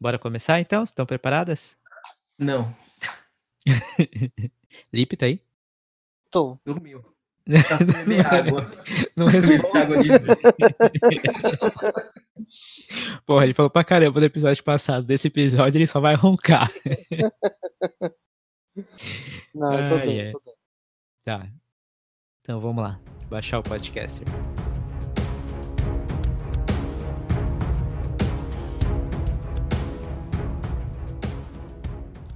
Bora começar então? Estão preparadas? Não, Lipe tá aí? Tô. dormiu. Tá água. Não responde. água de Porra, ele falou pra caramba no episódio passado. Desse episódio ele só vai roncar. Não, eu tô Ai, bem, tô bem. Tá. Então vamos lá. Baixar o podcaster.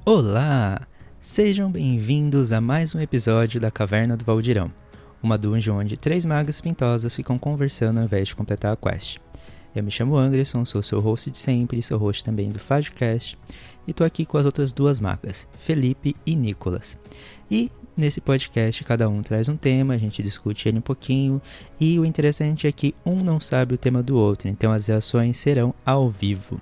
Olá! Sejam bem-vindos a mais um episódio da Caverna do Valdirão, uma dungeon onde três magas pintosas ficam conversando ao invés de completar a quest. Eu me chamo Anderson, sou seu host de sempre, sou host também do Fadcast, e tô aqui com as outras duas magas, Felipe e Nicolas. E nesse podcast cada um traz um tema, a gente discute ele um pouquinho, e o interessante é que um não sabe o tema do outro, então as reações serão ao vivo.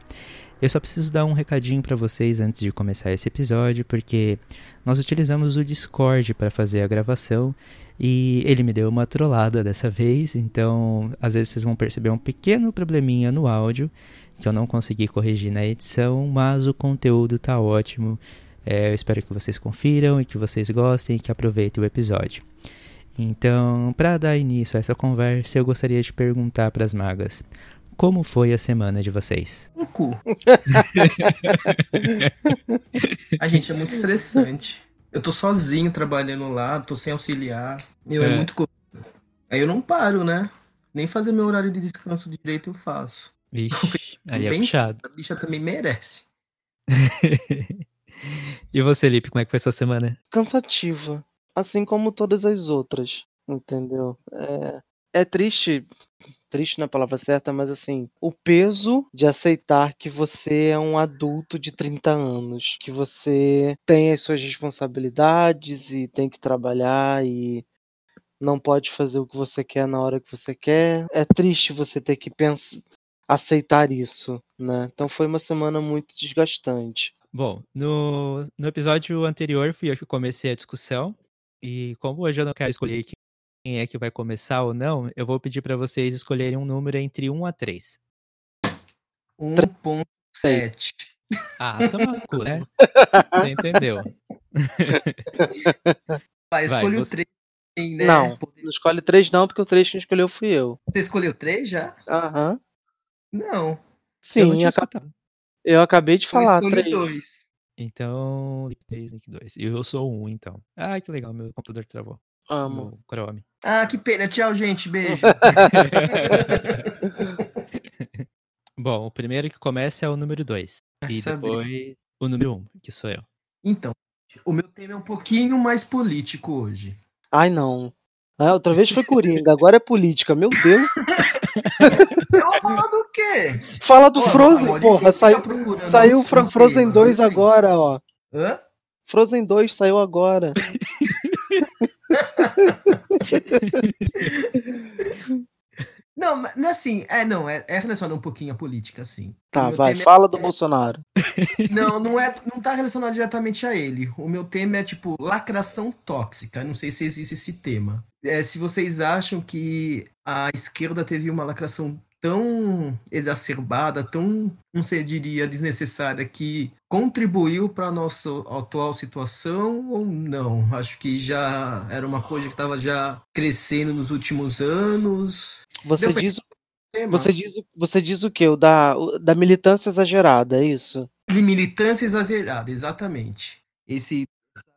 Eu só preciso dar um recadinho para vocês antes de começar esse episódio, porque nós utilizamos o Discord para fazer a gravação e ele me deu uma trollada dessa vez, então às vezes vocês vão perceber um pequeno probleminha no áudio que eu não consegui corrigir na edição, mas o conteúdo tá ótimo. É, eu espero que vocês confiram e que vocês gostem e que aproveitem o episódio. Então, para dar início a essa conversa, eu gostaria de perguntar para as magas: como foi a semana de vocês? Um cu. A gente é muito estressante. Eu tô sozinho trabalhando lá, tô sem auxiliar. Eu é, É. muito corrido. Aí eu não paro, né? Nem fazer meu horário de descanso direito eu faço. Vixe, aí é Bem- puxado. A bicha também merece. e você, Lipe, como é que foi sua semana? Cansativa. Assim como todas as outras. Entendeu? É, é triste. Triste não é a palavra certa, mas assim, o peso de aceitar que você é um adulto de 30 anos, que você tem as suas responsabilidades e tem que trabalhar e não pode fazer o que você quer na hora que você quer. É triste você ter que pensar, aceitar isso, né? Então foi uma semana muito desgastante. Bom, no, no episódio anterior fui eu que comecei a discussão. E como hoje eu não quero escolher quem é que vai começar ou não, eu vou pedir para vocês escolherem um número entre 1 a 3. 1.7. Ah, toma no cu, né? Você entendeu. Vai, escolhe o você- 3, né? Não. Não escolhe três não, porque o três quem escolheu fui eu. Você escolheu 3 já? Aham. Não. eu não Sim, tinha aca- escutado. eu acabei de Eu falar escolhi três. 2. Então, Lipe 3, Nick 2. E eu sou um, então. Ah, que legal, meu computador travou. Amo. Meu Chrome. Ah, que pena. Tchau, gente. Beijo. Bom, o primeiro que começa é o número 2. E depois o número 1, um, que sou eu. Então, o meu tema é um pouquinho mais político hoje. Ai, não. Ah, outra vez foi Coringa, agora é política. Meu Deus. Eu vou falar do quê? Fala do Ó, Frozen, amor, porra. difícil Saiu, saiu os- Fro- os Frozen temas, 2 enfim. agora, ó. Hã? Frozen 2 saiu agora. Não, é assim. É, não, é, é relacionado um pouquinho à política, sim. Tá, vai, é- fala do Bolsonaro. Não, não é, não tá relacionado diretamente a ele. O meu tema é tipo lacração tóxica. Não sei se existe esse tema. É, se vocês acham que a esquerda teve uma lacração tão exacerbada, tão, não sei, diria, desnecessária, que contribuiu para a nossa atual situação ou não? Acho que já era uma coisa que estava já crescendo nos últimos anos. Você Deu diz, você diz, o- você diz o quê? O da, o da militância exagerada, é isso? De militância exagerada, exatamente. Esse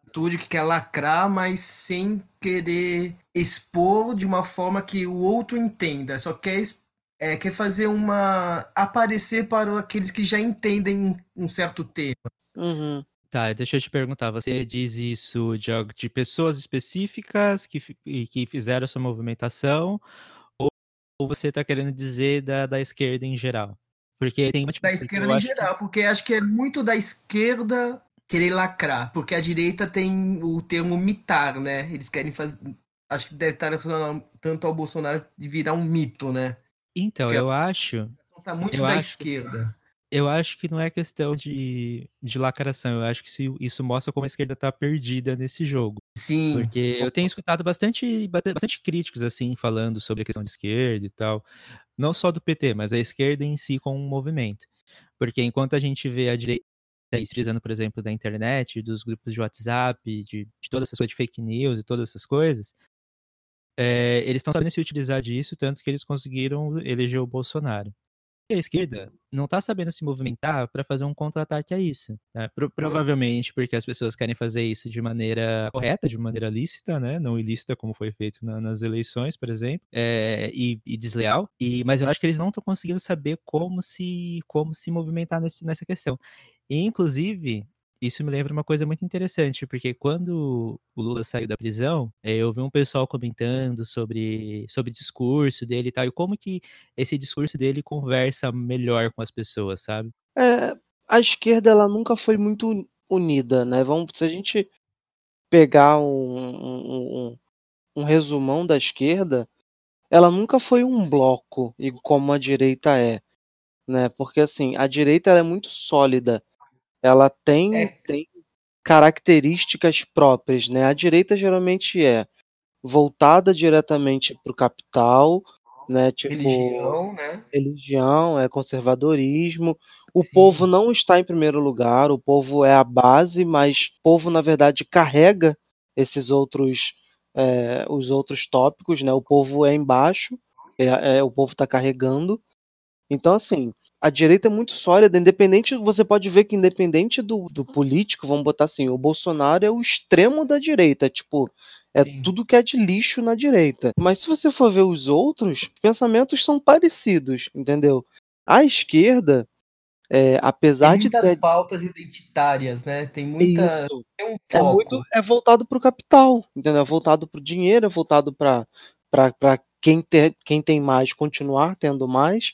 atitude que quer lacrar, mas sem querer expor de uma forma que o outro entenda. Só quer, es- é, quer fazer uma. aparecer para aqueles que já entendem um certo tema. Uhum. Tá, deixa eu te perguntar, você diz isso de, de pessoas específicas que, que fizeram essa movimentação, ou, ou você tá querendo dizer da, da esquerda em geral? Porque tem uma tipo, Da esquerda em acho que- geral, porque acho que é muito da esquerda querer lacrar, porque a direita tem o termo mitar, né? Eles querem fazer. Acho que deve estar relacionado tanto ao Bolsonaro de virar um mito, né? Então, eu acho, Tá muito Eu da acho- esquerda. eu acho que não é questão de, de lacração, eu acho que se- isso mostra como a esquerda tá perdida nesse jogo. Sim. Porque eu tenho escutado bastante, bastante críticos, assim, falando sobre a questão de esquerda e tal. Não só do PT, mas a esquerda em si como um movimento. Porque enquanto a gente vê a direita utilizando, por exemplo, da internet, dos grupos de WhatsApp, de, de toda essa coisa de fake news e todas essas coisas, é, eles estão sabendo se utilizar disso, tanto que eles conseguiram eleger o Bolsonaro a esquerda não está sabendo se movimentar para fazer um contra-ataque a isso. Né? Pro provavelmente porque as pessoas querem fazer isso de maneira correta, de maneira lícita, né? não ilícita como foi feito na, nas eleições, por exemplo, é, e, e, desleal. E, mas eu acho que eles não estão conseguindo saber como se, como se movimentar nesse, nessa questão. E, inclusive, isso me lembra uma coisa muito interessante, porque quando o Lula saiu da prisão, eh, eu vi um pessoal comentando sobre, sobre o discurso dele e tal, e como que esse discurso dele conversa melhor com as pessoas, sabe? É, a esquerda ela nunca foi muito unida, né? Vamos, se a gente pegar um, um, um, um resumão da esquerda, ela nunca foi um bloco, como a direita é, né? Porque assim, a direita é muito sólida ela tem, é. tem características próprias, né? A direita geralmente é voltada diretamente para o capital, né? Tipo, religião, né? Religião, é conservadorismo. O Sim. povo não está em primeiro lugar, o povo é a base, mas o povo, na verdade, carrega esses outros, é, os outros tópicos, né? O povo é embaixo, é, é o povo está carregando. Então, assim, a direita é muito sólida, independente, você pode ver que independente do, do político, vamos botar assim, o Bolsonaro é o extremo da direita, tipo, é Sim. tudo que é de lixo na direita. Mas se você for ver os outros, pensamentos são parecidos, entendeu? A esquerda, é, apesar Tem muitas de ter... pautas identitárias, né? Tem muita. Tem um. É, muito, é voltado para o capital, entendeu? É voltado para o dinheiro, é voltado para quem, ter, quem tem mais continuar tendo mais.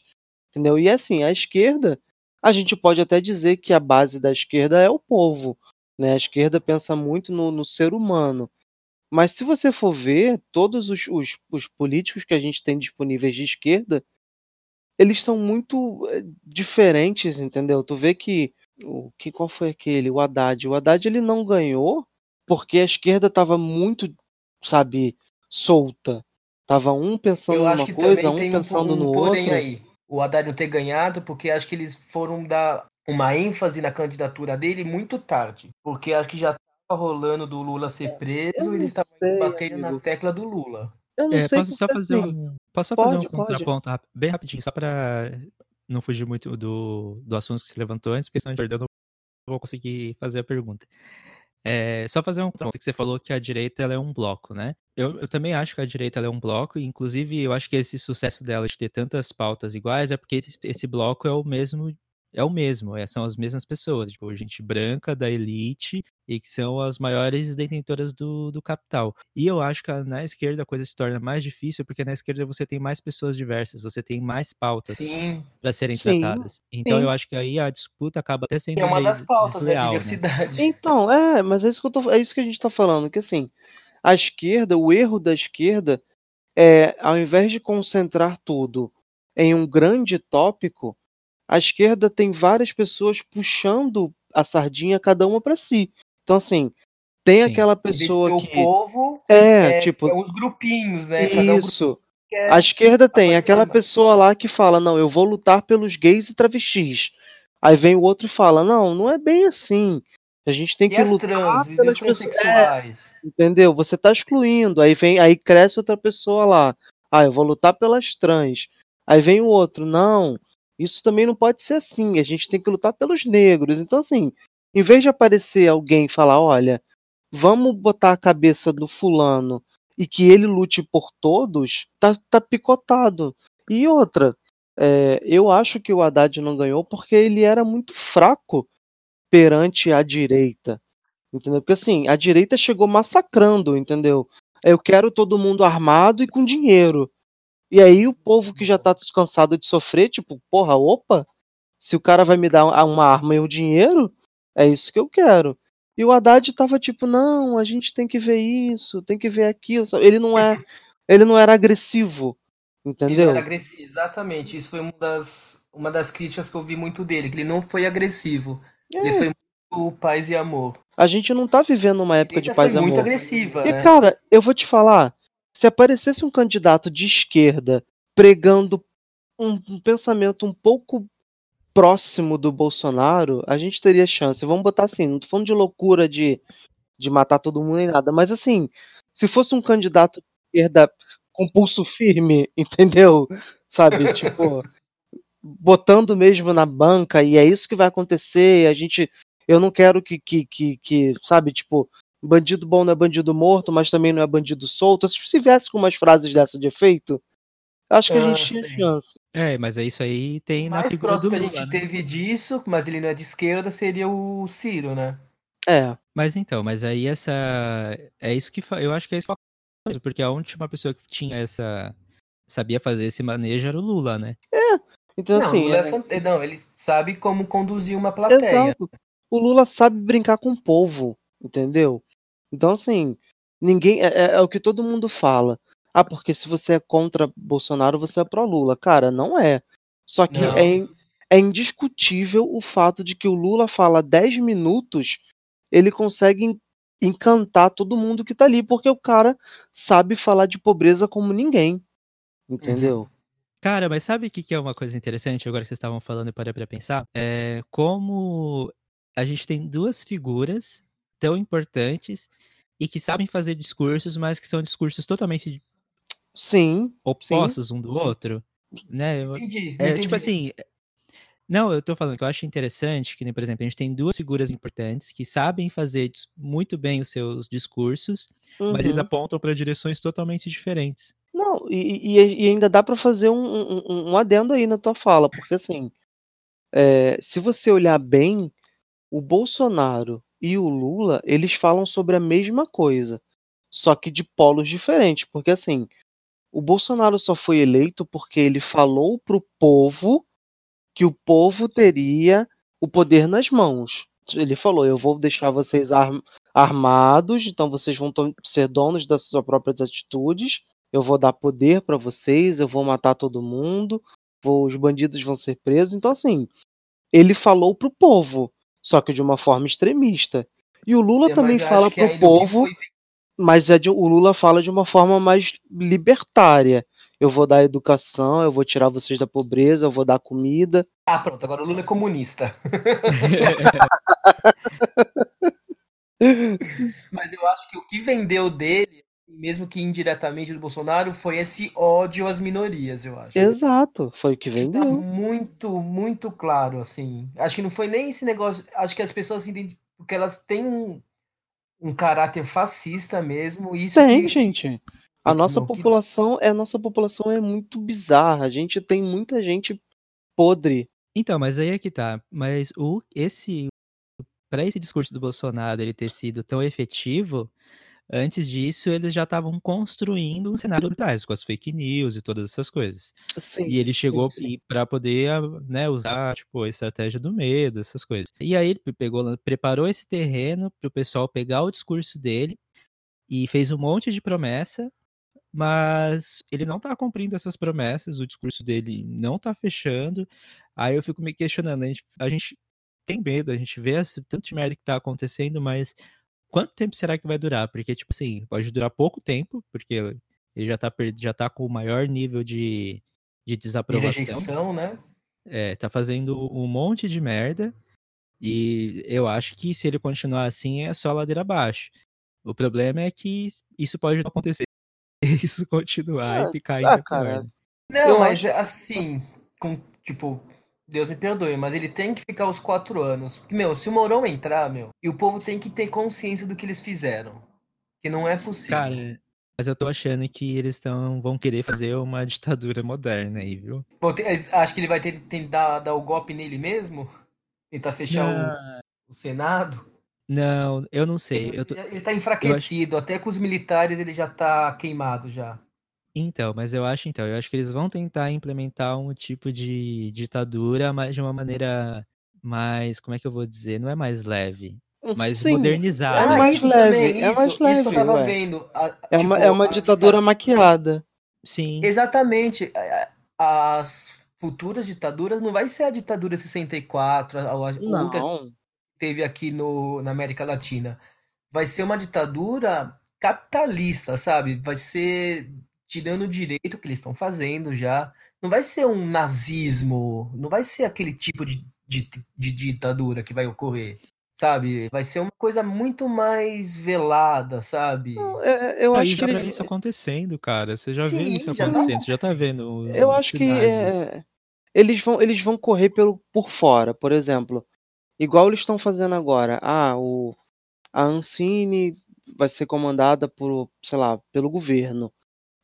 Entendeu? E assim, a esquerda, a gente pode até dizer que a base da esquerda é o povo. Né? A esquerda pensa muito no, no ser humano. Mas se você for ver, todos os, os, os, políticos que a gente tem disponíveis de esquerda, eles são muito eh, diferentes, entendeu? Tu vê que o que qual foi aquele, o Haddad. O Haddad ele não ganhou porque a esquerda estava muito, sabe, solta. Tava um pensando numa coisa, um pensando um, um no outro. Aí o Haddad não ter ganhado, porque acho que eles foram dar uma ênfase na candidatura dele muito tarde. Porque acho que já estava rolando do Lula ser preso e eles estavam batendo na tecla do Lula. Eu não é, sei posso só fazer assim. um, posso só pode, fazer um contraponto bem rapidinho, só para não fugir muito do, do assunto que se levantou antes, porque senão eu não vou conseguir fazer a pergunta. É, só fazer um ponto que você falou que a direita ela é um bloco, né? Eu, eu também acho que a direita é um bloco, e inclusive eu acho que esse sucesso dela de ter tantas pautas iguais é porque esse, esse bloco é o mesmo é o mesmo, é, são as mesmas pessoas, tipo, gente branca da elite e que são as maiores detentoras do, do capital. E eu acho que na esquerda a coisa se torna mais difícil porque na esquerda você tem mais pessoas diversas, você tem mais pautas para serem sim, tratadas. Então sim. eu acho que aí a disputa acaba até sendo é uma das pautas da né, diversidade. Né? Então, é, mas é isso que eu tô, é isso que a gente tá falando, que assim, a esquerda, o erro da esquerda é, ao invés de concentrar tudo em um grande tópico, a esquerda tem várias pessoas puxando a sardinha cada uma para si. Então assim, tem Sim. aquela pessoa que o povo é, é tipo é uns grupinhos, né? Isso. Um a esquerda tem aquela pessoa lá que fala: "Não, eu vou lutar pelos gays e travestis". Aí vem o outro e fala: "Não, não é bem assim. A gente tem e que lutar trans, pelas transexuais. É, entendeu? Você tá excluindo. Aí vem, aí cresce outra pessoa lá. Ah, eu vou lutar pelas trans. Aí vem o outro, não. Isso também não pode ser assim. A gente tem que lutar pelos negros. Então, assim, em vez de aparecer alguém e falar, olha, vamos botar a cabeça do fulano e que ele lute por todos, tá, tá picotado. E outra, é, eu acho que o Haddad não ganhou porque ele era muito fraco perante a direita. Entendeu? Porque assim, a direita chegou massacrando, entendeu? Eu quero todo mundo armado e com dinheiro. E aí o povo que já tá descansado de sofrer, tipo, porra, opa, se o cara vai me dar uma arma e um dinheiro, é isso que eu quero. E o Haddad tava tipo, não, a gente tem que ver isso, tem que ver aquilo. Ele não é, ele não era agressivo, entendeu? Ele era agressivo, exatamente. Isso foi uma das, uma das críticas que eu vi muito dele, que ele não foi agressivo. É. Ele foi muito paz e amor. A gente não tá vivendo uma época de paz e amor. muito agressiva, E né? cara, eu vou te falar, se aparecesse um candidato de esquerda pregando um, um pensamento um pouco próximo do Bolsonaro, a gente teria chance. Vamos botar assim, não tô falando de loucura de, de matar todo mundo nem nada, mas assim, se fosse um candidato de esquerda com pulso firme, entendeu? Sabe, tipo, botando mesmo na banca e é isso que vai acontecer, a gente eu não quero que, que, que, que sabe, tipo, bandido bom não é bandido morto, mas também não é bandido solto. Se viesse com umas frases dessa de efeito, acho que a gente Ah, tinha sim. chance. É, mas é isso aí tem na mais figura do próximo que a Lula, gente né? teve disso, mas ele não é de esquerda, seria o Ciro, né? É, Mas então, mas aí essa. É isso que. fa- Eu acho que é isso que porque a última pessoa que tinha essa. Sabia fazer esse manejo era o Lula, né? Então não, assim, Lula é é- não, ele sabe como conduzir uma plateia. exato. O Lula sabe brincar com o povo, entendeu? Então assim, ninguém é, é- é o que todo mundo fala. Ah, porque se você é contra Bolsonaro, você é pró Lula. Cara, não é. Só que Não. é, é indiscutível o fato de que o Lula fala 10 minutos, ele consegue en- encantar todo mundo que tá ali, porque o cara sabe falar de pobreza como ninguém. Entendeu? Cara, mas sabe o que, que é uma coisa interessante agora que vocês estavam falando e parei pra pensar? É como a gente tem duas figuras tão importantes e que sabem fazer discursos, mas que são discursos totalmente Sim, opostos um do outro, né? Eu- Entendi, É, entendi. tipo assim, não, eu tô falando que eu acho interessante que, nem, por exemplo, a gente tem duas figuras importantes que sabem fazer muito bem os seus discursos, mas eles uhum. apontam para direções totalmente diferentes. Não, e, e- e ainda dá pra fazer um, um- um- adendo aí na tua fala, porque assim, é, se você olhar bem, o Bolsonaro e o Lula, eles falam sobre a mesma coisa, só que de polos diferentes, porque assim, o Bolsonaro só foi eleito porque ele falou pro povo que o povo teria o poder nas mãos. Ele falou: eu vou deixar vocês ar- armados, então vocês vão ser donos das suas próprias atitudes. Eu vou dar poder para vocês, eu vou matar todo mundo, vou- os bandidos vão ser presos. Então, assim, ele falou pro povo, só que de uma forma extremista. E o Lula É, também fala pro que povo, foi- mas é de- o Lula fala de uma forma mais libertária. Eu vou dar educação, eu vou tirar vocês da pobreza, eu vou dar comida. Ah, pronto, agora o Lula é comunista. Mas eu acho que o que vendeu dele, mesmo que indiretamente do Bolsonaro, foi esse ódio às minorias, eu acho. Exato, foi o que Que tá vendeu. muito, muito claro, assim. Acho que não foi nem esse negócio. Acho que as pessoas entendem porque elas têm um, um caráter fascista mesmo. e Isso Tem, que, gente. A que- nossa que- população, é a nossa população é muito bizarra. A gente tem muita gente podre. Então, mas aí é que tá. Mas o esse para esse discurso do Bolsonaro ele ter sido tão efetivo, antes disso eles já estavam construindo um cenário por trás com as fake news e todas essas coisas. Sim, E ele chegou para poder, ah, né, usar tipo a estratégia do medo, essas coisas. E aí ele pegou, preparou esse terreno para o pessoal pegar o discurso dele e fez um monte de promessa, mas ele não tá cumprindo essas promessas, o discurso dele não tá fechando. Aí eu fico me questionando, a gente, a gente tem medo, a gente vê esse tanto de merda que tá acontecendo, mas quanto tempo será que vai durar? Porque, tipo assim, pode durar pouco tempo, porque ele já tá, já tá com o maior nível de, de de desaprovação. rejeição, né? É, tá fazendo um monte de merda. E eu acho que se ele continuar assim é só ladeira abaixo. O problema é que isso pode não acontecer. Isso continuar Ah, e ficar ah, ainda cara, pior. Não, Eu mas assim, com, tipo, Deus me perdoe, mas ele tem que ficar os quatro anos. Porque, Meu, se o Mourão entrar, meu, e o povo tem que ter consciência do que eles fizeram. Que não é possível. Cara, mas eu tô achando que eles tão, vão querer fazer uma ditadura moderna aí, viu? Tem- eles- acho que ele vai tentar dar o golpe nele mesmo? Tentar fechar o, o Senado? não, eu não sei. Ele, Eu tô... ele tá enfraquecido, até com os militares ele já tá queimado já. Então, mas eu acho então, eu acho que eles vão tentar implementar um tipo de ditadura, mas de uma maneira mais, como é que eu vou dizer? Não é mais leve, mais sim, modernizada. é Ah, mais isso leve, também, é isso, mais isso que eu leve, tava ué. vendo. a- É uma, tipo, é uma a ditadura maquiada. Sim, Exatamente. a- a- As futuras ditaduras não vai ser a ditadura 64, a, a, a Não. que teve aqui no, na América Latina. Vai ser uma ditadura capitalista, sabe? Vai ser tirando o direito que eles estão fazendo já não vai ser um nazismo, não vai ser aquele tipo de, de, de ditadura que vai ocorrer sabe? Vai ser uma coisa muito mais velada, sabe? Não, é, eu Aí acho já que ele- isso acontecendo, cara. Você já vê Sim, isso já tá acontecendo, você já tá vendo. Eu acho que sinais é, eles vão eles vão correr pelo por fora, por exemplo, igual eles estão fazendo agora. Ah, o a Ancine vai ser comandada por, sei lá, pelo governo.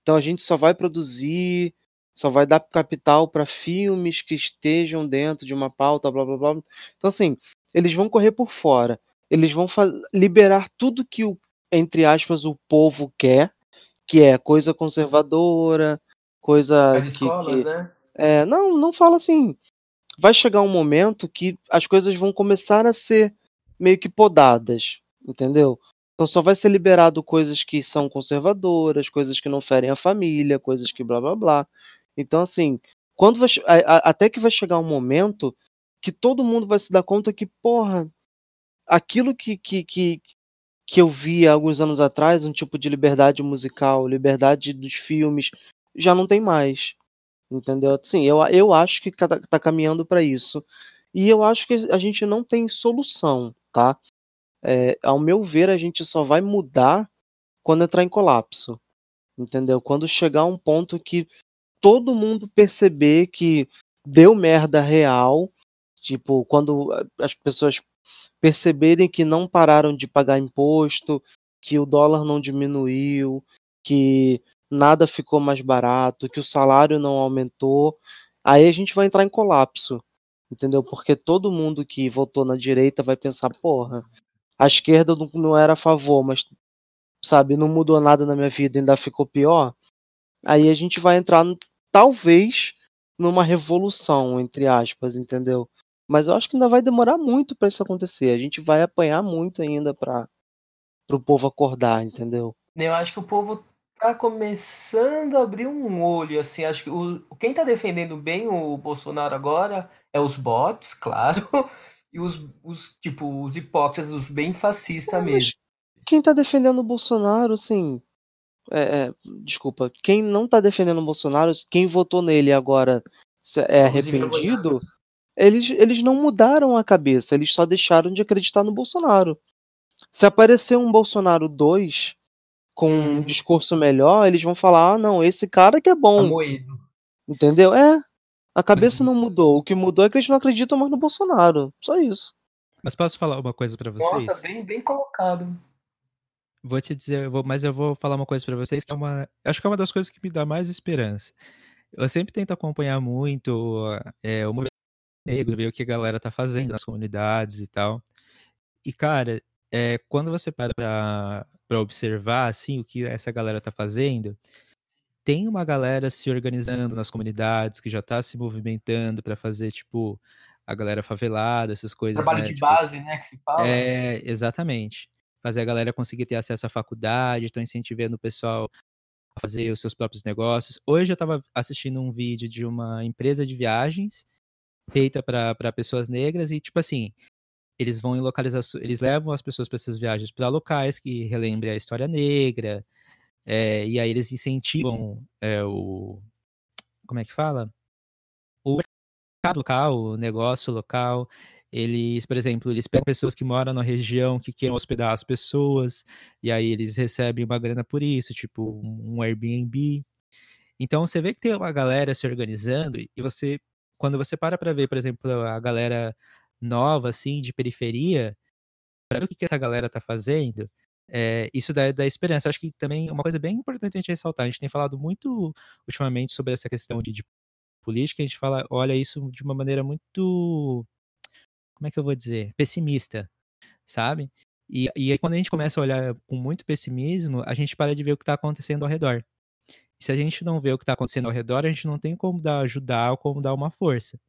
Então a gente só vai produzir, só vai dar capital para filmes que estejam dentro de uma pauta, blá blá blá. Então assim, eles vão correr por fora. Eles vão liberar tudo que o entre aspas o povo quer, que é coisa conservadora, coisa As que, escolas, que né? é, não, não fala assim. Vai chegar um momento que as coisas vão começar a ser meio que podadas, entendeu? Então só vai ser liberado coisas que são conservadoras, coisas que não ferem a família, coisas que blá blá blá. Então assim, quando vai, a- a- até que vai chegar um momento que todo mundo vai se dar conta que, porra, aquilo que, que, que, que eu vi há alguns anos atrás, um tipo de liberdade musical, liberdade dos filmes, já não tem mais. Entendeu? Sim, eu, eu acho que tá, tá caminhando para isso. E eu acho que a gente não tem solução, tá? É, ao meu ver, a gente só vai mudar quando entrar em colapso. Entendeu? Quando chegar um ponto que todo mundo perceber que deu merda real, tipo, quando as pessoas perceberem que não pararam de pagar imposto, que o dólar não diminuiu, que nada ficou mais barato, que o salário não aumentou, aí a gente vai entrar em colapso, entendeu? Porque todo mundo que votou na direita vai pensar, porra, a esquerda não, não era a favor, mas sabe, não mudou nada na minha vida, ainda ficou pior. Aí a gente vai entrar, talvez, numa revolução, entre aspas, entendeu? Mas eu acho que ainda vai demorar muito para isso acontecer. A gente vai apanhar muito ainda para o povo acordar, entendeu? Eu acho que o povo tá começando a abrir um olho, assim, acho que o, quem tá defendendo bem o Bolsonaro agora é os bots, claro, e os, os tipo, os hipócritas, os bem fascistas É, mesmo. quem tá defendendo o Bolsonaro, assim. é, é, desculpa, quem não tá defendendo o Bolsonaro, quem votou nele agora é arrependido, eles, eles não mudaram a cabeça, eles só deixaram de acreditar no Bolsonaro. Se aparecer um Bolsonaro 2 com um Hum. discurso melhor, eles vão falar: ah, não, esse cara que é Tá bom. moído. Entendeu? É. A cabeça não mudou. O que mudou é que eles não acreditam mais no Bolsonaro. Só isso. Mas posso falar uma coisa pra vocês? Nossa, bem, bem colocado. Vou te dizer, eu vou- mas eu vou falar uma coisa pra vocês que é uma, acho que é uma das coisas que me dá mais esperança. Eu sempre tento acompanhar muito é, o movimento negro, ver o que a galera tá fazendo nas comunidades e tal. E cara, é, quando você para pra, pra observar assim o que essa galera tá fazendo, tem uma galera se organizando nas comunidades que já tá se movimentando pra fazer tipo a galera favelada, essas coisas, Trabalho né? de Tipo, base, né, que se fala. é, exatamente. Fazer a galera conseguir ter acesso à faculdade, estão incentivando o pessoal a fazer os seus próprios negócios. Hoje eu estava assistindo um vídeo de uma empresa de viagens feita para pessoas negras e, tipo assim, eles vão em localizações, eles levam as pessoas para essas viagens para locais que relembrem a história negra, é, e aí eles incentivam é, o. Como é que fala? O mercado local, o negócio local. Eles, por exemplo, eles pegam pessoas que moram na região que queiram hospedar as pessoas, e aí eles recebem uma grana por isso, tipo um Airbnb. Então você vê que tem uma galera se organizando, e você, quando você para pra ver, por exemplo, a galera nova, assim, de periferia, pra ver o que, que essa galera tá fazendo, é, isso dá, dá esperança. Acho que também é uma coisa bem importante a gente ressaltar. A gente tem falado muito ultimamente sobre essa questão de, de política, a gente fala, olha isso de uma maneira muito, como é que eu vou dizer, pessimista, sabe? E, e aí quando a gente começa a olhar com muito pessimismo, a gente para de ver o que está acontecendo ao redor. E se a gente não vê o que está acontecendo ao redor, a gente não tem como dar, ajudar ou como dar uma força,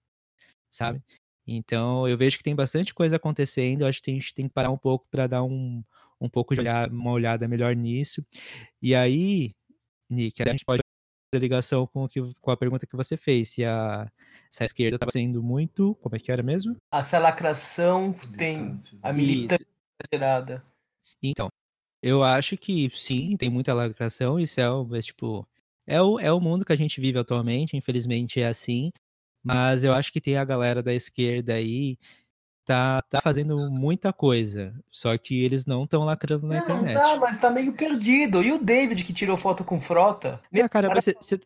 sabe? Então eu vejo que tem bastante coisa acontecendo, acho que a gente tem que parar um pouco para dar um, um pouco de olhar, uma olhada melhor nisso. E aí, Nick, a gente pode fazer ligação com, o que, com a pergunta que você fez, se a, se a esquerda estava sendo muito, como é que era mesmo? Essa lacração tem a militância gerada. Então, eu acho que sim, tem muita lacração, isso é, é tipo, É o, é o mundo que a gente vive atualmente, infelizmente é assim. Mas eu acho que tem a galera da esquerda aí tá, tá fazendo muita coisa. Só que eles não estão lacrando na Não, internet. tá, mas tá meio perdido. E o David que tirou foto com frota? Ah, cara, mas você- você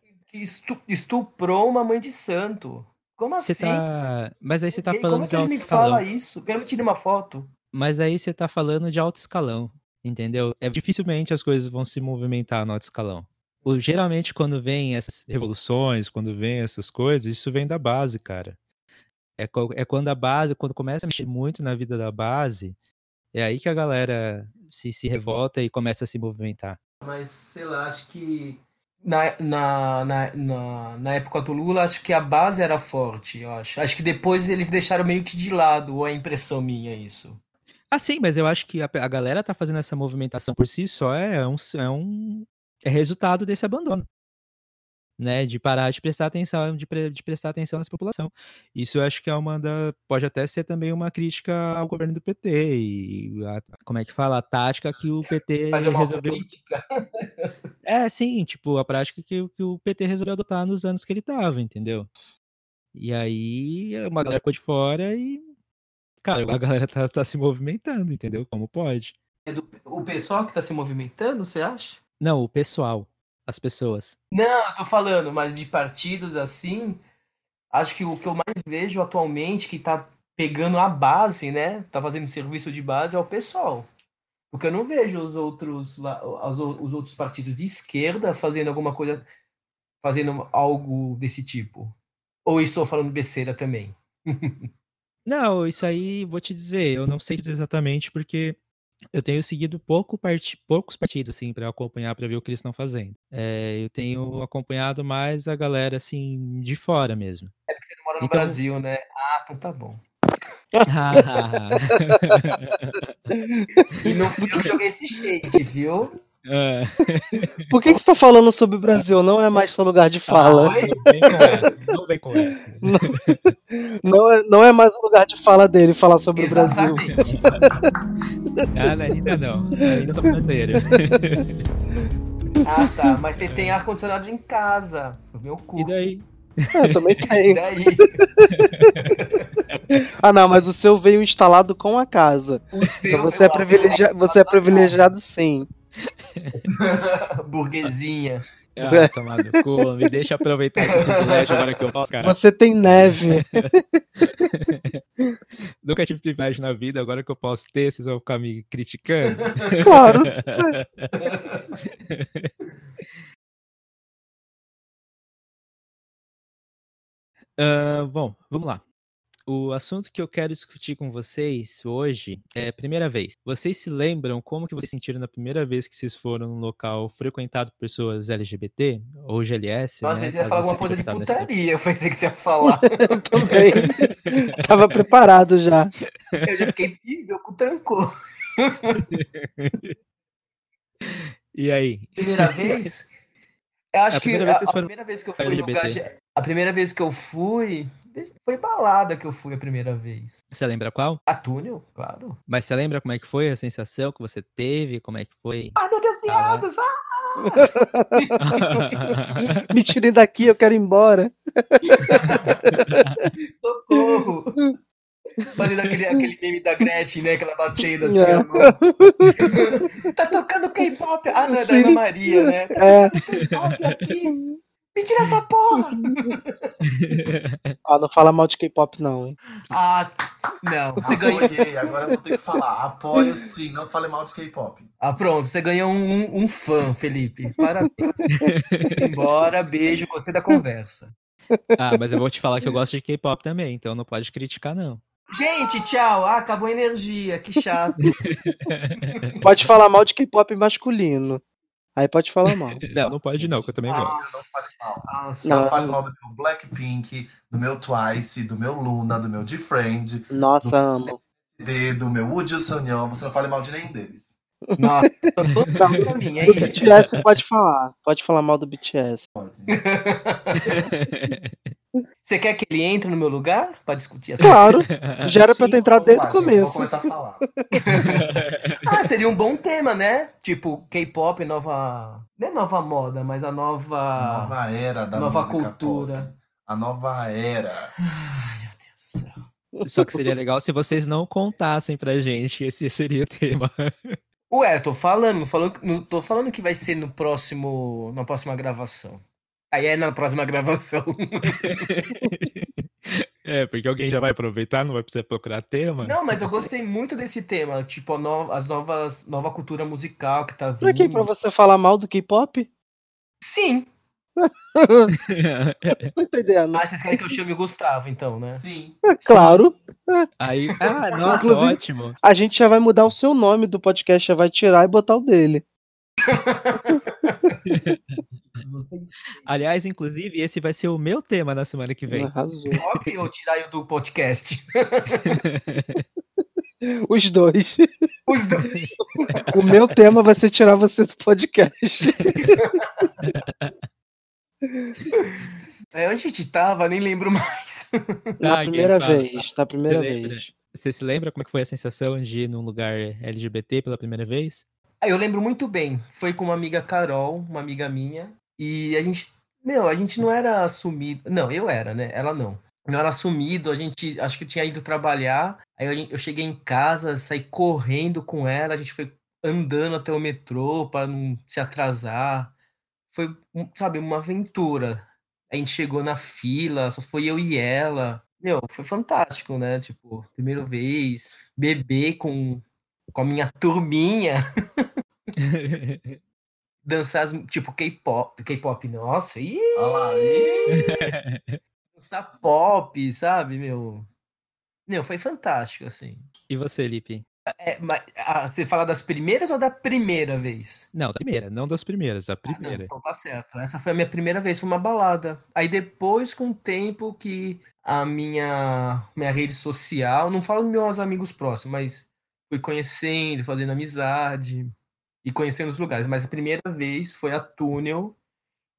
estuprou uma mãe de santo. Como assim? tá. Mas aí você tá falando Como é de que ele me escalão. fala isso? Quero tirar uma foto. Mas aí você tá falando de alto escalão, entendeu? É dificilmente as coisas vão se movimentar no alto escalão. Geralmente quando vem essas revoluções, quando vem essas coisas, isso vem da base, cara. É, é quando a base, quando começa a mexer muito na vida da base, é aí que a galera se, se revolta e começa a se movimentar. Mas, sei lá, acho que na, na, na, na, na época do Lula, acho que a base era forte, eu acho. Acho que depois eles deixaram meio que de lado, ou é impressão minha isso. Ah, sim, mas eu acho que a, a galera tá fazendo essa movimentação por si só é um, é um é resultado desse abandono, né? De parar de prestar atenção, de, pre- de prestar atenção nessa população. Isso eu acho que é uma da, pode até ser também uma crítica ao governo do PT e a- como é que fala, a tática que o PT Fazer uma resolveu. É, sim, tipo, a prática que, o- que o PT resolveu adotar nos anos que ele tava, entendeu? E aí uma galera ficou de fora e, cara, a galera tá, tá se movimentando, entendeu? Como pode. É do- o pessoal que tá se movimentando, você acha? Não, o pessoal, as pessoas. Não, eu tô falando, mas de partidos assim, acho que o que eu mais vejo atualmente que tá pegando a base, né? Tá fazendo serviço de base é o pessoal. Porque eu não vejo os outros, lá- os, os outros partidos de esquerda fazendo alguma coisa, fazendo algo desse tipo. Ou estou falando besteira também? Não, isso aí vou te dizer, eu não sei exatamente porque eu tenho seguido pouco parti poucos partidos assim para acompanhar para ver o que eles estão fazendo. É, eu tenho acompanhado mais a galera assim de fora mesmo. É porque você não mora no Então- Brasil, né? Ah, então tá bom. E não fui eu que joguei esse shade, viu? É, Por que, que você tá falando sobre o Brasil? Não é mais seu lugar de fala. Oi? Não vem com essa, não. Não é, não é mais o lugar de fala dele falar sobre o Brasil. Exatamente. Ah, ainda não, ainda sou brasileiro. Ah, tá. Mas você tem ar-condicionado em casa. Meu cu. E daí? É, eu também E daí? Ah, não, mas o seu veio instalado com a casa. Então você é, privilegia amor, você é privilegiado sim. Burguesinha. Ah, tomar no cu, me deixa aproveitar esse privilégio agora que eu posso, cara. Você tem neve. Nunca tive privilégio na vida, agora que eu posso ter, vocês vão ficar me criticando. Claro. Ah, bom, vamos lá. O assunto que eu quero discutir com vocês hoje é a primeira vez. Vocês se lembram como que vocês sentiram na primeira vez que vocês foram num local frequentado por pessoas LGBT ou GLS? Nossa, né, mas você ia falar alguma coisa de putaria. Eu pensei que você ia falar. Eu também. Tava preparado já. Eu já fiquei. Meu cu trancou. E aí? Primeira vez? Eu acho A que primeira a, vez que vocês a primeira vez que eu fui no LGBT. lugar de- A primeira vez que eu fui. Foi balada que eu fui a primeira vez. Você lembra qual? A túnel, claro. Mas você lembra como é que foi a sensação que você teve? Como é que foi? Ai, meu Deus, Ah, viados! Ah, Me tirem daqui, eu quero ir embora. socorro! Fazendo aquele, aquele meme da Gretchen, né? Aquela batendo assim, É. a mão. tá tocando K-pop. Ah, não, é da. Ana Maria, né? Tá É. tocando K-pop aqui. Me tira essa porra! Ah, não fala mal de K-pop, não, hein? Ah, não. Você ganhou. Agora eu vou ter que falar. Apoio sim, não fale mal de K-pop. Ah, pronto. Você ganhou um, um- um fã, Felipe. Parabéns. Embora, beijo, gostei da conversa. ah, mas eu vou te falar que eu gosto de K-pop também, então não pode criticar, não. Gente, tchau. Ah, acabou a energia. Que chato. Pode falar mal de K-pop masculino. Aí pode falar mal. Não, não pode não, que eu também gosto. Não fale mal. Nossa. Não Não. fale mal do meu Blackpink, do meu Twice, do meu Luna, do meu D-Friend, Nossa, amo. do meu Woody Sonyeon. Você não fale mal de nenhum deles. Nossa, total pra mim, é Do isso. BTS pode falar. Pode falar mal do BTS. Pode. Você quer que ele entre no meu lugar pra discutir essa Claro, já era pra Sim, ter entrado desde o começo. Vou começar a falar. Ah, seria um bom tema, né? Tipo, K-pop, nova. Não é nova moda, mas a nova. A nova era da nova cultura. pop. A nova era. Ai, meu Deus do céu. Só que seria legal se vocês não contassem pra gente esse seria o tema. Ué, eu tô falando, não, falou, não tô falando que vai ser no próximo. Na próxima gravação. Aí é na próxima gravação. É, porque alguém já vai aproveitar, não vai precisar procurar tema. Não, mas eu gostei muito desse tema, tipo, no- as novas. Nova cultura musical que tá vindo. Pra quê? Pra você falar mal do K-pop? Sim. Não tô entendendo. Ah, vocês querem que eu chame o Gustavo, então, né? Sim. Claro. Aí, ah, nossa, Inclusive- ótimo. A gente já vai mudar o seu nome do podcast, já vai tirar e botar o dele. Aliás, inclusive, esse vai ser o meu tema na semana que vem. Arrasou. Ou tirar eu do podcast? Os dois. Os dois. O meu tema vai ser tirar você do podcast. É, onde a gente tava? Nem lembro mais. Na Ah, primeira quem fala? vez. Na primeira Você lembra? vez. Você se lembra como é que foi a sensação de ir num lugar LGBT pela primeira vez? Ah, eu lembro muito bem. Foi com uma amiga Carol, uma amiga minha. E a gente. Meu, a gente não era assumido. Não, eu era, né? Ela não. Não era assumido, a gente. Acho que eu tinha ido trabalhar. Aí eu, eu cheguei em casa, saí correndo com ela. A gente foi andando até o metrô para não se atrasar. Foi, sabe, uma aventura. A gente chegou na fila, só foi eu e ela. Meu, foi fantástico, né? Tipo, primeira vez, beber com, com a minha turminha dançar, as- tipo, K-pop, K-pop, nossa, ih, Olha lá. Dançar pop, sabe, meu? Meu, foi fantástico, assim. E você, Lipe? É, mas, ah, você fala das primeiras ou da primeira vez? Não, da primeira, não das primeiras, a Ah, não, primeira. então tá certo. Essa foi a minha primeira vez, foi uma balada. Aí depois, com o tempo que a minha, minha rede social, não falo dos meus amigos próximos, mas fui conhecendo, fazendo amizade e conhecendo os lugares. Mas a primeira vez foi a Túnel,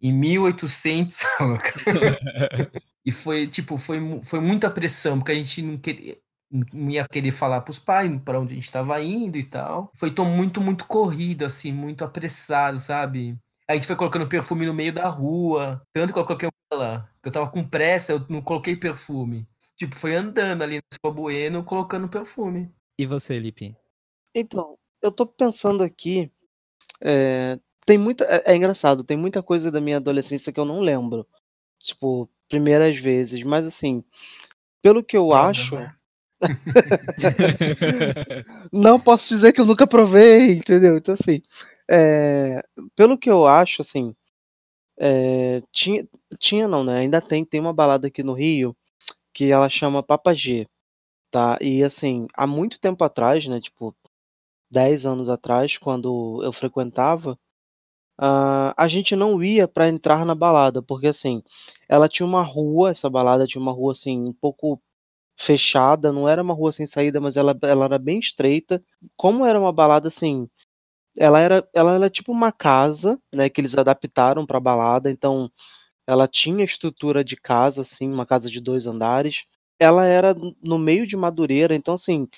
em 1800. e foi, tipo, foi, foi muita pressão, porque a gente não queria. Não ia querer falar pros pais para onde a gente estava indo e tal. Foi tão muito, muito corrido, assim, muito apressado, sabe? A gente foi colocando perfume no meio da rua. Tanto que eu coloquei lá. Que eu tava com pressa, eu não coloquei perfume. Tipo, foi andando ali no Silva Bueno colocando perfume. E você, Lipe? Então, eu tô pensando aqui. é, tem muita. É, é engraçado, tem muita coisa da minha adolescência que eu não lembro. Tipo, primeiras vezes. Mas assim, pelo que eu Drogas, acho. né? Não posso dizer que eu nunca provei, entendeu? Então, assim, é, pelo que eu acho, assim, é, tinha, tinha não, né? Ainda tem, tem uma balada aqui no Rio que ela chama Papa G, tá? E, assim, há muito tempo atrás, né? Tipo, 10 anos atrás, quando eu frequentava, ah, a gente não ia pra entrar na balada, porque, assim, ela tinha uma rua, essa balada tinha uma rua, assim, um pouco fechada, não era uma rua sem saída, mas ela, ela era bem estreita. Como era uma balada assim, ela era, ela era tipo uma casa, né, que eles adaptaram para balada, então ela tinha estrutura de casa, assim, uma casa de dois andares. Ela era no meio de Madureira, então assim,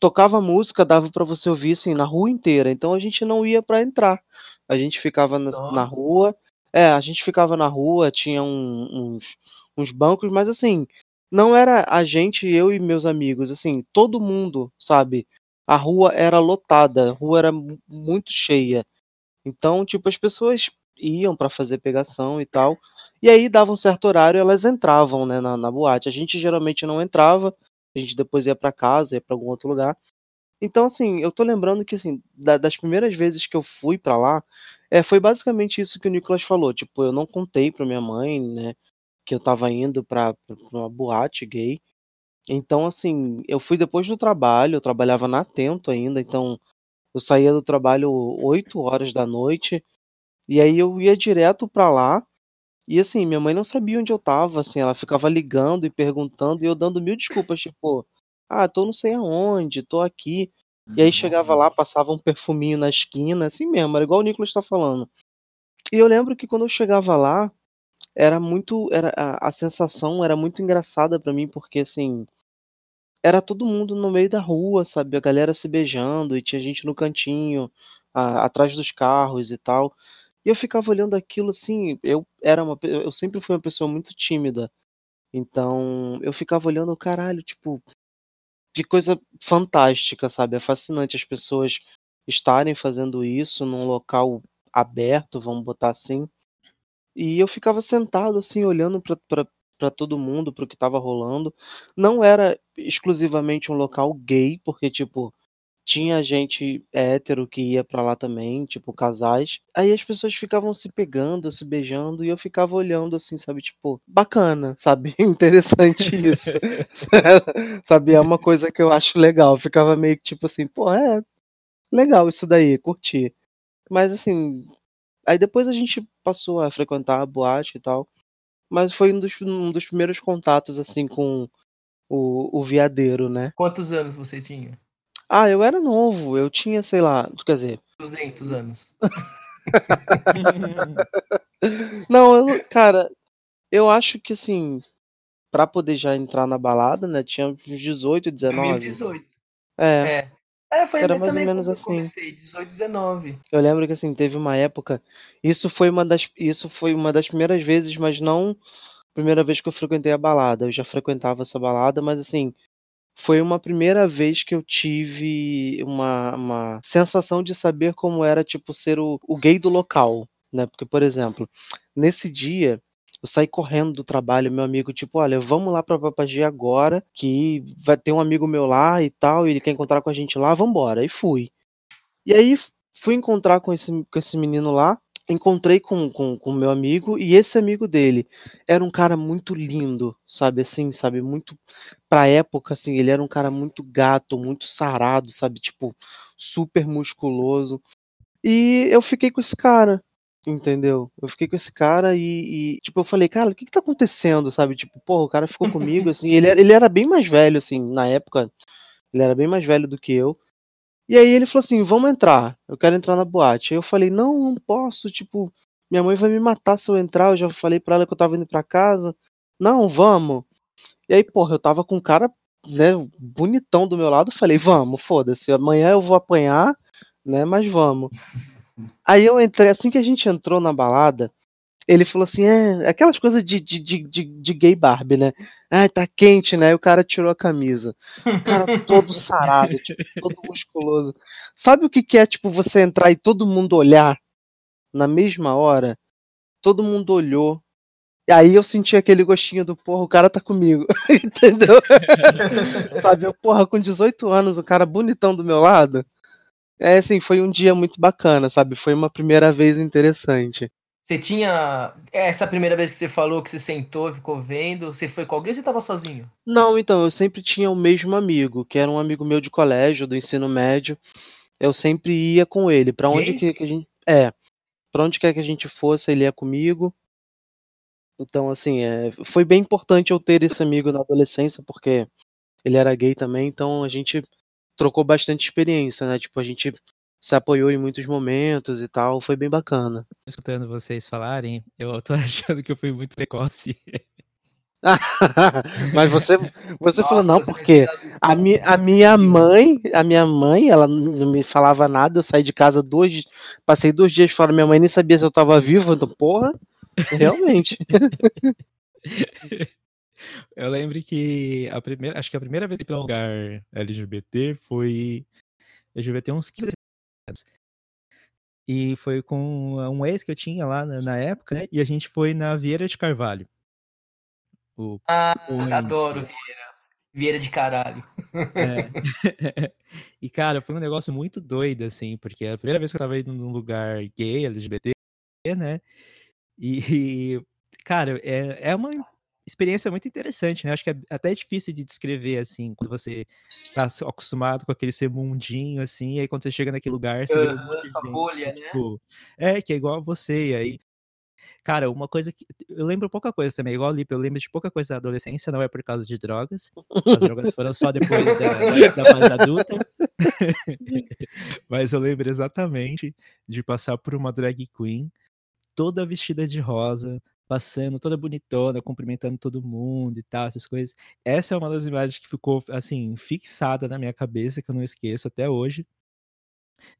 tocava música, dava para você ouvir assim na rua inteira. Então a gente não ia para entrar. A gente ficava na, na rua. É, a gente ficava na rua, tinha um- uns, uns bancos, mas assim, não era a gente, eu e meus amigos, assim, todo mundo, sabe? A rua era lotada, a rua era mu- muito cheia. Então, tipo, as pessoas iam para fazer pegação e tal. E aí dava um certo horário, elas entravam, né, na, na boate. A gente geralmente não entrava, a gente depois ia para casa, ia para algum outro lugar. Então, assim, eu tô lembrando que, assim, da- das primeiras vezes que eu fui pra lá, é, foi basicamente isso que o Nicolas falou. Tipo, eu não contei pra minha mãe, né, que eu tava indo pra, pra uma boate gay. Então, assim, eu fui depois do trabalho, eu trabalhava na Atento ainda, então eu saía do trabalho 8 horas da noite, e aí eu ia direto pra lá. E assim, minha mãe não sabia onde eu tava, assim, ela ficava ligando e perguntando, e eu dando mil desculpas, tipo, ah, tô não sei aonde, tô aqui. E aí chegava lá, passava um perfuminho na esquina, assim mesmo, era igual o Nicolas está falando. E eu lembro que quando eu chegava lá, era muito. Era, a, a sensação era muito engraçada para mim, porque assim. Era todo mundo no meio da rua, sabe? A galera se beijando, e tinha gente no cantinho, a, atrás dos carros e tal. E eu ficava olhando aquilo assim, eu era uma, eu sempre fui uma pessoa muito tímida. Então, eu ficava olhando, caralho, tipo, que coisa fantástica, sabe? É fascinante as pessoas estarem fazendo isso num local aberto, vamos botar assim. E eu ficava sentado assim, olhando para todo mundo, para o que estava rolando. Não era exclusivamente um local gay, porque tipo, tinha gente hétero que ia para lá também, tipo casais. Aí as pessoas ficavam se pegando, se beijando, e eu ficava olhando assim, sabe? Tipo, bacana, sabe? Interessante isso. sabe? É uma coisa que eu acho legal. Ficava meio que tipo assim, pô, é legal isso daí, curti. Mas assim, aí depois a gente passou a frequentar a boate e tal. Mas foi um dos, um dos primeiros contatos, assim, com o, o viadeiro, né? Quantos anos você tinha? Ah, eu era novo, eu tinha, sei lá, quer dizer. 200 anos. Não, eu, cara, eu acho que assim, pra poder já entrar na balada, né, tinha uns 18, 19. 2018. É. É. É, foi Era mais ou também menos assim. comecei, 18, 19. Eu lembro que assim, teve uma época, isso foi uma das, isso foi uma das primeiras vezes, mas não a primeira vez que eu frequentei a balada. Eu já frequentava essa balada, mas assim, foi uma primeira vez que eu tive uma, uma sensação de saber como era, tipo, ser o, o gay do local, né? Porque, por exemplo, nesse dia, eu saí correndo do trabalho, meu amigo, tipo, olha, vamos lá pra Papagi agora, que vai ter um amigo meu lá e tal, e ele quer encontrar com a gente lá, vambora. E fui. E aí, fui encontrar com esse, com esse menino lá, encontrei com o com, com meu amigo, e esse amigo dele era um cara muito lindo, sabe, assim, sabe, muito pra época, assim, ele era um cara muito gato, muito sarado, sabe, tipo, super musculoso. E eu fiquei com esse cara, entendeu? Eu fiquei com esse cara e, e, tipo, eu falei, cara, o que que tá acontecendo, sabe? Tipo, porra, o cara ficou comigo, assim, ele, ele era bem mais velho, assim, na época, ele era bem mais velho do que eu. E aí ele falou assim, vamos entrar, eu quero entrar na boate. Aí eu falei, não, não posso, tipo, minha mãe vai me matar se eu entrar, eu já falei pra ela que eu tava indo pra casa. Não, vamos. E aí, porra, eu tava com um cara, né, bonitão do meu lado, falei, vamos, foda-se, amanhã eu vou apanhar, né, mas vamos. Aí eu entrei, assim que a gente entrou na balada, ele falou assim, é, aquelas coisas de, de, de, de, gay Barbie, né? Ah, tá quente, né? Aí o cara tirou a camisa. O cara todo sarado, tipo, todo musculoso. Sabe o que que é, tipo, você entrar e todo mundo olhar na mesma hora? Todo mundo olhou. E aí eu senti aquele gostinho do, porra, o cara tá comigo. Entendeu? Sabe, eu, porra, com 18 anos, o cara bonitão do meu lado. É assim, foi um dia muito bacana, sabe? Foi uma primeira vez interessante. Você tinha. Essa primeira vez que você falou que você sentou e ficou vendo, você foi com alguém ou você tava sozinho? Não, então, eu sempre tinha o mesmo amigo, que era um amigo meu de colégio, do ensino médio. Eu sempre ia com ele. Pra onde que, que a gente. É. Pra onde quer que a gente fosse, ele ia comigo. Então, assim, é, foi bem importante eu ter esse amigo na adolescência, porque ele era gay também, então a gente trocou bastante experiência, né? Tipo, a gente se apoiou em muitos momentos e tal, foi bem bacana. Escutando vocês falarem, eu tô achando que eu fui muito precoce. Mas você, você falou, não, porque dado- a, mi, a minha mãe, a minha mãe, ela não me falava nada, eu saí de casa dois, passei dois dias fora, minha mãe nem sabia se eu tava vivo, então, porra, realmente. Eu lembro que a primeira, acho que a primeira vez que eu fui um lugar LGBT foi ter uns 15 anos. E foi com um ex que eu tinha lá na, na época, né? E a gente foi na Vieira de Carvalho. O Ah, Onde? adoro Vieira. Vieira de caralho. É. e, cara, foi um negócio muito doido, assim, porque é a primeira vez que eu tava indo num lugar gay, LGBT, né? E, cara, é, é uma experiência muito interessante, né? Acho que é até difícil de descrever, assim, quando você tá acostumado com aquele ser mundinho, assim, e aí quando você chega naquele lugar, você um de essa gente bolha, né? tipo, é, que é igual a você, e aí Cara, uma coisa que. Eu lembro pouca coisa também, igual Lipe, eu lembro de pouca coisa da adolescência, não é por causa de drogas. As drogas foram só depois da, da fase adulta. Mas eu lembro exatamente de passar por uma drag queen, toda vestida de rosa, passando toda bonitona, cumprimentando todo mundo e tal, essas coisas. Essa é uma das imagens que ficou, assim, fixada na minha cabeça, que eu não esqueço até hoje.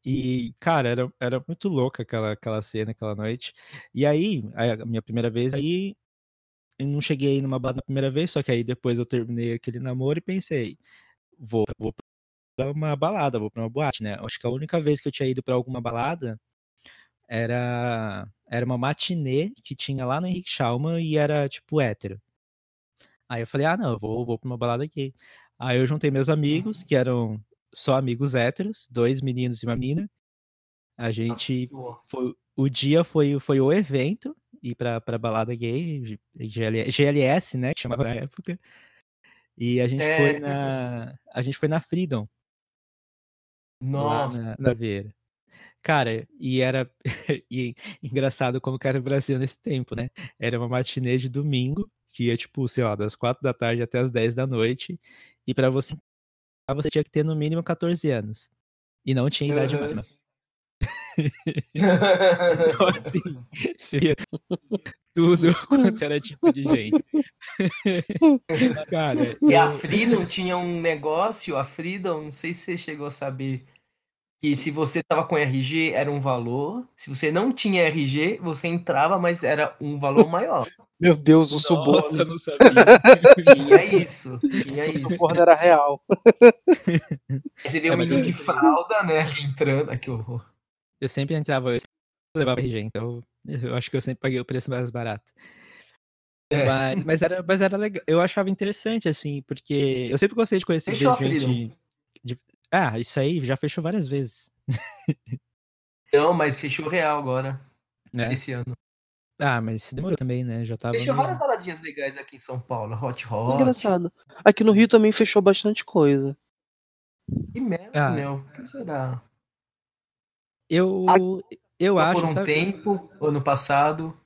E, cara, era, era muito louca aquela, aquela cena, aquela noite. E aí, a minha primeira vez, aí eu não cheguei numa balada na primeira vez, só que aí depois eu terminei aquele namoro e pensei, vou, vou pra uma balada, vou pra uma boate, né? Acho que a única vez que eu tinha ido pra alguma balada era, era uma matinê que tinha lá no Henrique Schalman e era, tipo, hétero. Aí eu falei, ah, não, eu vou, vou pra uma balada aqui. Aí eu juntei meus amigos, que eram só amigos héteros, dois meninos e uma menina. A gente. Foi, o dia foi, foi o evento, ir pra, pra balada gay, GLS, né? Que chamava na época. E a gente é. foi na. A gente foi na Freedom. Nossa. Na, na Vieira. Cara, e era e, engraçado como que era o Brasil nesse tempo, né? Era uma matinê de domingo, que ia, tipo, sei lá, das quatro da tarde até as 10 da noite. E para você você tinha que ter no mínimo 14 anos. E não tinha idade uhum. máxima. então, assim, seria tudo quanto era tipo de gente. Cara, e eu... a Freedom tinha um negócio, a Freedom, não sei se você chegou a saber, que se você tava com RG era um valor, se você não tinha RG, você entrava, mas era um valor maior. Meu Deus, o Nossa, suborno. eu não sabia. tinha isso, tinha isso. O suborno era real. Você vê um menino de fralda, né, entrando, que horror. Eu sempre entrava, eu sempre levava RG, então eu acho que eu sempre paguei o preço mais barato. É. Mas, mas, era, mas era legal, eu achava interessante, assim, porque eu sempre gostei de conhecer gente. Ah, isso aí já fechou várias vezes. Não, mas fechou real agora, é. esse ano. Ah, mas demorou também, né? Já tava. Fechou várias baladinhas legais aqui em São Paulo. Hot Hot. Engraçado. Aqui no Rio também fechou bastante coisa. Que merda, ah. meu. O que será? Eu. Eu Só acho. Por um sabe... tempo, ano passado.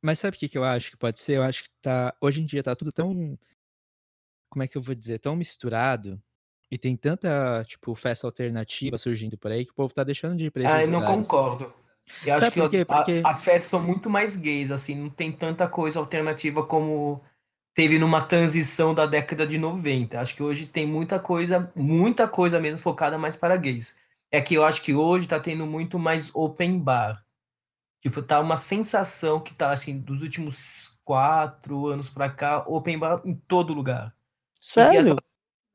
Mas sabe o que, que eu acho que pode ser? Eu acho que tá. Hoje em dia tá tudo tão. Como é que eu vou dizer? Tão misturado. E tem tanta, tipo, festa alternativa surgindo por aí que o povo tá deixando de ir pra esses Ah, eu não concordo. Eu acho Sabe que por quê? a- Porque- as festas são muito mais gays, assim, não tem tanta coisa alternativa como teve numa transição da década de 90. Acho que hoje tem muita coisa, muita coisa mesmo focada mais para gays. É que eu acho que hoje tá tendo muito mais open bar. Tipo, tá uma sensação que tá, assim, dos últimos quatro anos pra cá, open bar em todo lugar. E as Sério?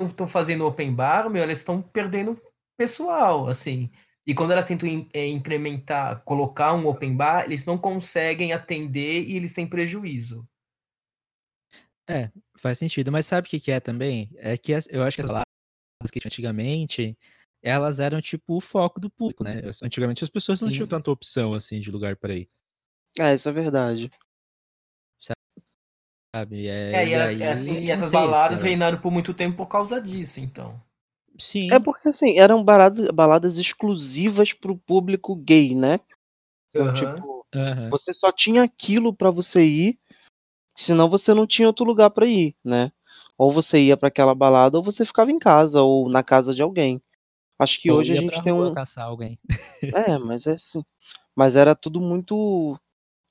Estão fazendo open bar, meu, elas estão perdendo pessoal, assim. E quando elas tentam in- é, incrementar, colocar um open bar, eles não conseguem atender e eles têm prejuízo. É, faz sentido. Mas sabe o que, que é também? É que as- eu acho que as baladas que tinha antigamente, elas eram tipo o foco do público, né? Antigamente as pessoas não Sim. tinham tanta opção assim de lugar pra ir, É, isso é verdade. Sabe? É, É, e, e elas- aí, assim, e essas sei, baladas lá. reinaram por muito tempo por causa disso, então. Sim. É porque assim, eram baladas, baladas exclusivas pro público gay, né? Então, Aham. tipo, aham. você só tinha aquilo pra você ir, senão você não tinha outro lugar pra ir, né? Ou você ia pra aquela balada ou você ficava em casa ou na casa de alguém. Acho que Ou hoje a gente pra tem rua um caçar alguém. É, mas é assim. Mas era tudo muito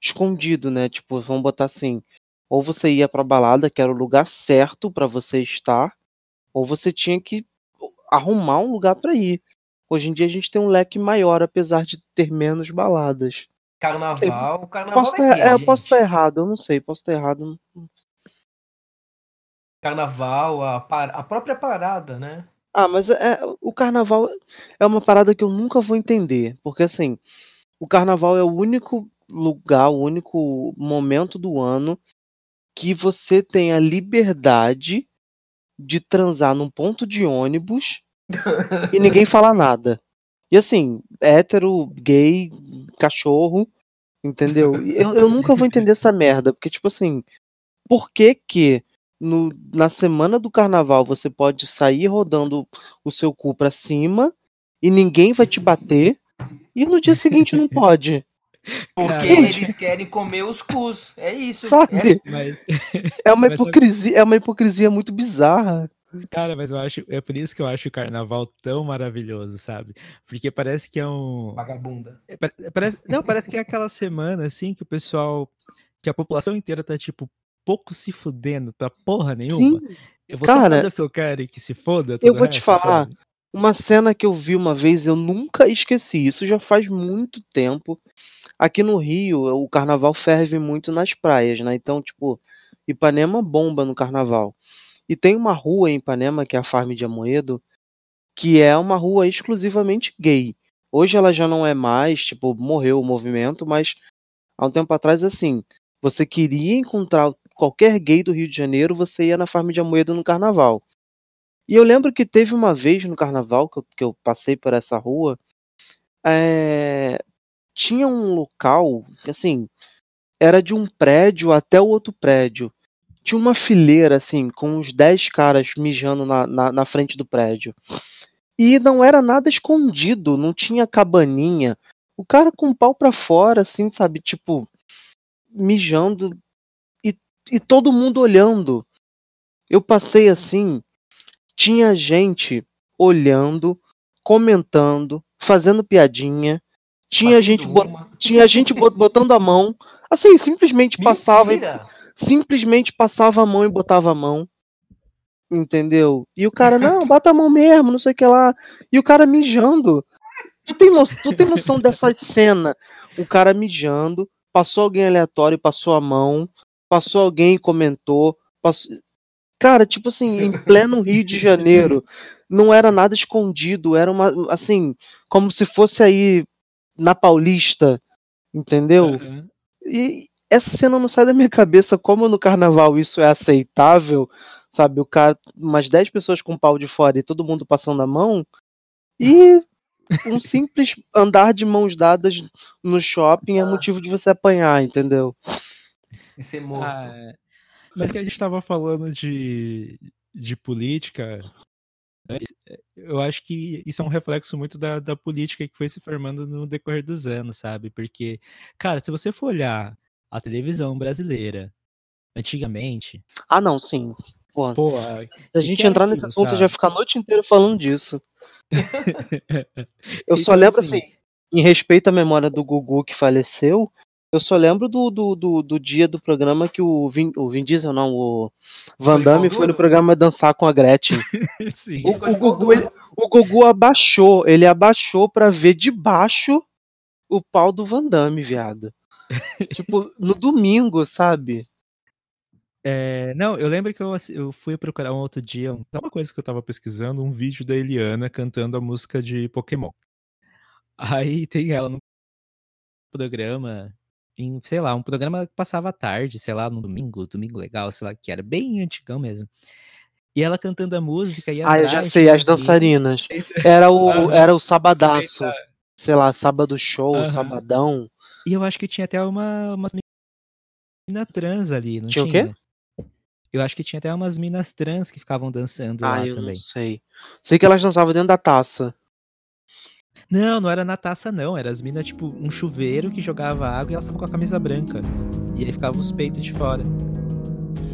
escondido, né? Tipo, vamos botar assim, ou você ia pra balada, que era o lugar certo pra você estar, ou você tinha que arrumar um lugar pra ir. Hoje em dia a gente tem um leque maior, apesar de ter menos baladas. Carnaval, o carnaval Posso é gay, é, eu posso estar errado, eu não sei, posso estar errado. Carnaval, a, a própria parada, né? Ah, mas é, o carnaval é uma parada que eu nunca vou entender. Porque assim, o carnaval é o único lugar, o único momento do ano que você tem a liberdade de transar num ponto de ônibus e ninguém fala nada. E assim, hétero, gay, cachorro, entendeu? Eu, eu nunca vou entender essa merda, porque tipo assim, por que que no, na semana do carnaval você pode sair rodando o seu cu pra cima e ninguém vai te bater e no dia seguinte não pode? Porque Cara, eles querem comer os cus. É isso. Sabe? Mas, É uma Mas sabe- hipocrisia, é uma hipocrisia muito bizarra. cara, mas eu acho. É por isso que eu acho o carnaval tão maravilhoso, sabe? Porque parece que é um. Vagabunda. é, pare- Parece, não, parece que é aquela semana, assim, que o pessoal. Que a população inteira tá, tipo, pouco se fudendo pra porra nenhuma. Sim, Eu vou só cara, fazer o que eu quero e que se foda. eu vou te resto, falar, sabe? uma cena que eu vi uma vez, eu nunca esqueci. Isso já faz muito tempo. Aqui no Rio, o carnaval ferve muito nas praias, né? Então, tipo, Ipanema bomba no carnaval. E tem uma rua em Ipanema, que é a Farm de Amoedo, que é uma rua exclusivamente gay. Hoje ela já não é mais, tipo, morreu o movimento, mas há um tempo atrás, assim, você queria encontrar qualquer gay do Rio de Janeiro, você ia na Farm de Amoedo no carnaval. E eu lembro que teve uma vez no carnaval que eu, que eu passei por essa rua, é, tinha um local, assim, era de um prédio até o outro prédio. Tinha uma fileira, assim, com uns 10 caras mijando na, na, na frente do prédio. E não era nada escondido, não tinha cabaninha. O cara com o pau pra fora, assim, sabe? Tipo, mijando e, e todo mundo olhando. Eu passei assim, tinha gente olhando, comentando, fazendo piadinha. Tinha gente, uma. tinha gente bot- botando a mão. Assim, simplesmente passava, e- Mentira! simplesmente passava a mão e botava a mão. Entendeu? E o cara, não, bota a mão mesmo, não sei o que lá. E o cara mijando. Tu tem, no- tu tem noção dessa cena? O cara mijando, passou alguém aleatório, passou a mão, passou alguém e comentou. Passou... Cara, tipo assim, em pleno Rio de Janeiro, não era nada escondido, era uma, assim, como se fosse aí na Paulista, entendeu? Aham. E essa cena não sai da minha cabeça, como no carnaval isso é aceitável, sabe? O cara, umas 10 pessoas com pau de fora e todo mundo passando a mão, e um simples andar de mãos dadas no shopping é Ah. motivo de você apanhar, entendeu? E ser morto. Ah, é. Mas que a gente tava falando de, de política, eu acho que isso é um reflexo muito da, da política que foi se formando no decorrer dos anos, sabe? Porque, cara, se você for olhar a televisão brasileira antigamente, Ah, não, sim. Pô, pô, a- se a que gente que entrar nesse assunto, sabe? já ficar a noite inteira falando disso. Eu só Então, lembro assim- assim, em respeito à memória do Gugu que faleceu, eu só lembro do, do, do, do dia do programa que o Vin, o Vin Diesel, não, o Van Foi Damme foi no programa dançar com a Gretchen. sim. O, o Gugu, duro? ele- o Gugu abaixou, ele abaixou pra ver de baixo o pau do Van Damme, viado. tipo, no domingo, sabe? É, não, eu lembro que eu, eu fui procurar um outro dia, um- uma coisa que eu tava pesquisando, um vídeo da Eliana cantando a música de Pokémon. Aí tem ela no programa, em, sei lá, um programa que passava à tarde, sei lá, no domingo, domingo legal, sei lá, que era bem antigão mesmo. E ela cantando a música e Ah, eu já sei, as dançarinas. Era o, era o sabadaço. Tá. Sei lá, sábado show, sabadão. E eu acho que tinha até uma, umas minas trans ali, não Tinha o tinha? quê? Eu acho que tinha até umas minas trans que ficavam dançando Ah, lá eu também. não sei. Sei que elas dançavam dentro da taça. Não, não era na taça, não. Era as minas, tipo, um chuveiro que jogava água e elas estavam com a camisa branca. E aí ficavam os peitos de fora.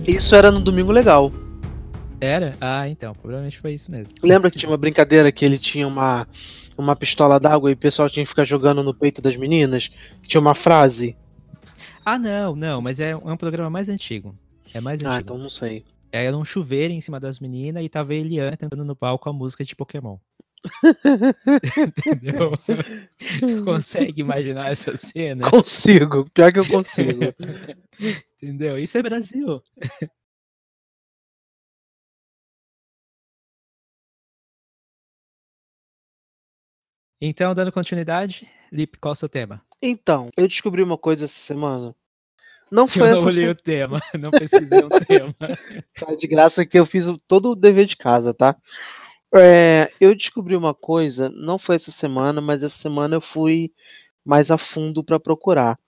Isso era no Domingo Legal. Era? Ah, então, provavelmente foi isso mesmo. Lembra que tinha uma brincadeira que ele tinha uma, uma pistola d'água e o pessoal tinha que ficar jogando no peito das meninas? Que tinha uma frase? Ah, não, não, mas é, é um programa mais antigo. É mais Ah, antigo. então não sei. Era um chuveiro em cima das meninas e tava a Eliana cantando no palco a música de Pokémon. Entendeu? Consegue imaginar essa cena? Consigo, pior que eu consigo. Entendeu? Isso é Brasil. Então, dando continuidade, Lip, qual é o seu tema? Então, eu descobri uma coisa essa semana. Não foi eu não olhei o tema, não pesquisei um tema. Tá de graça que eu fiz o- todo o dever de casa, tá? É, eu descobri uma coisa, não foi essa semana, mas essa semana eu fui mais a fundo pra procurar.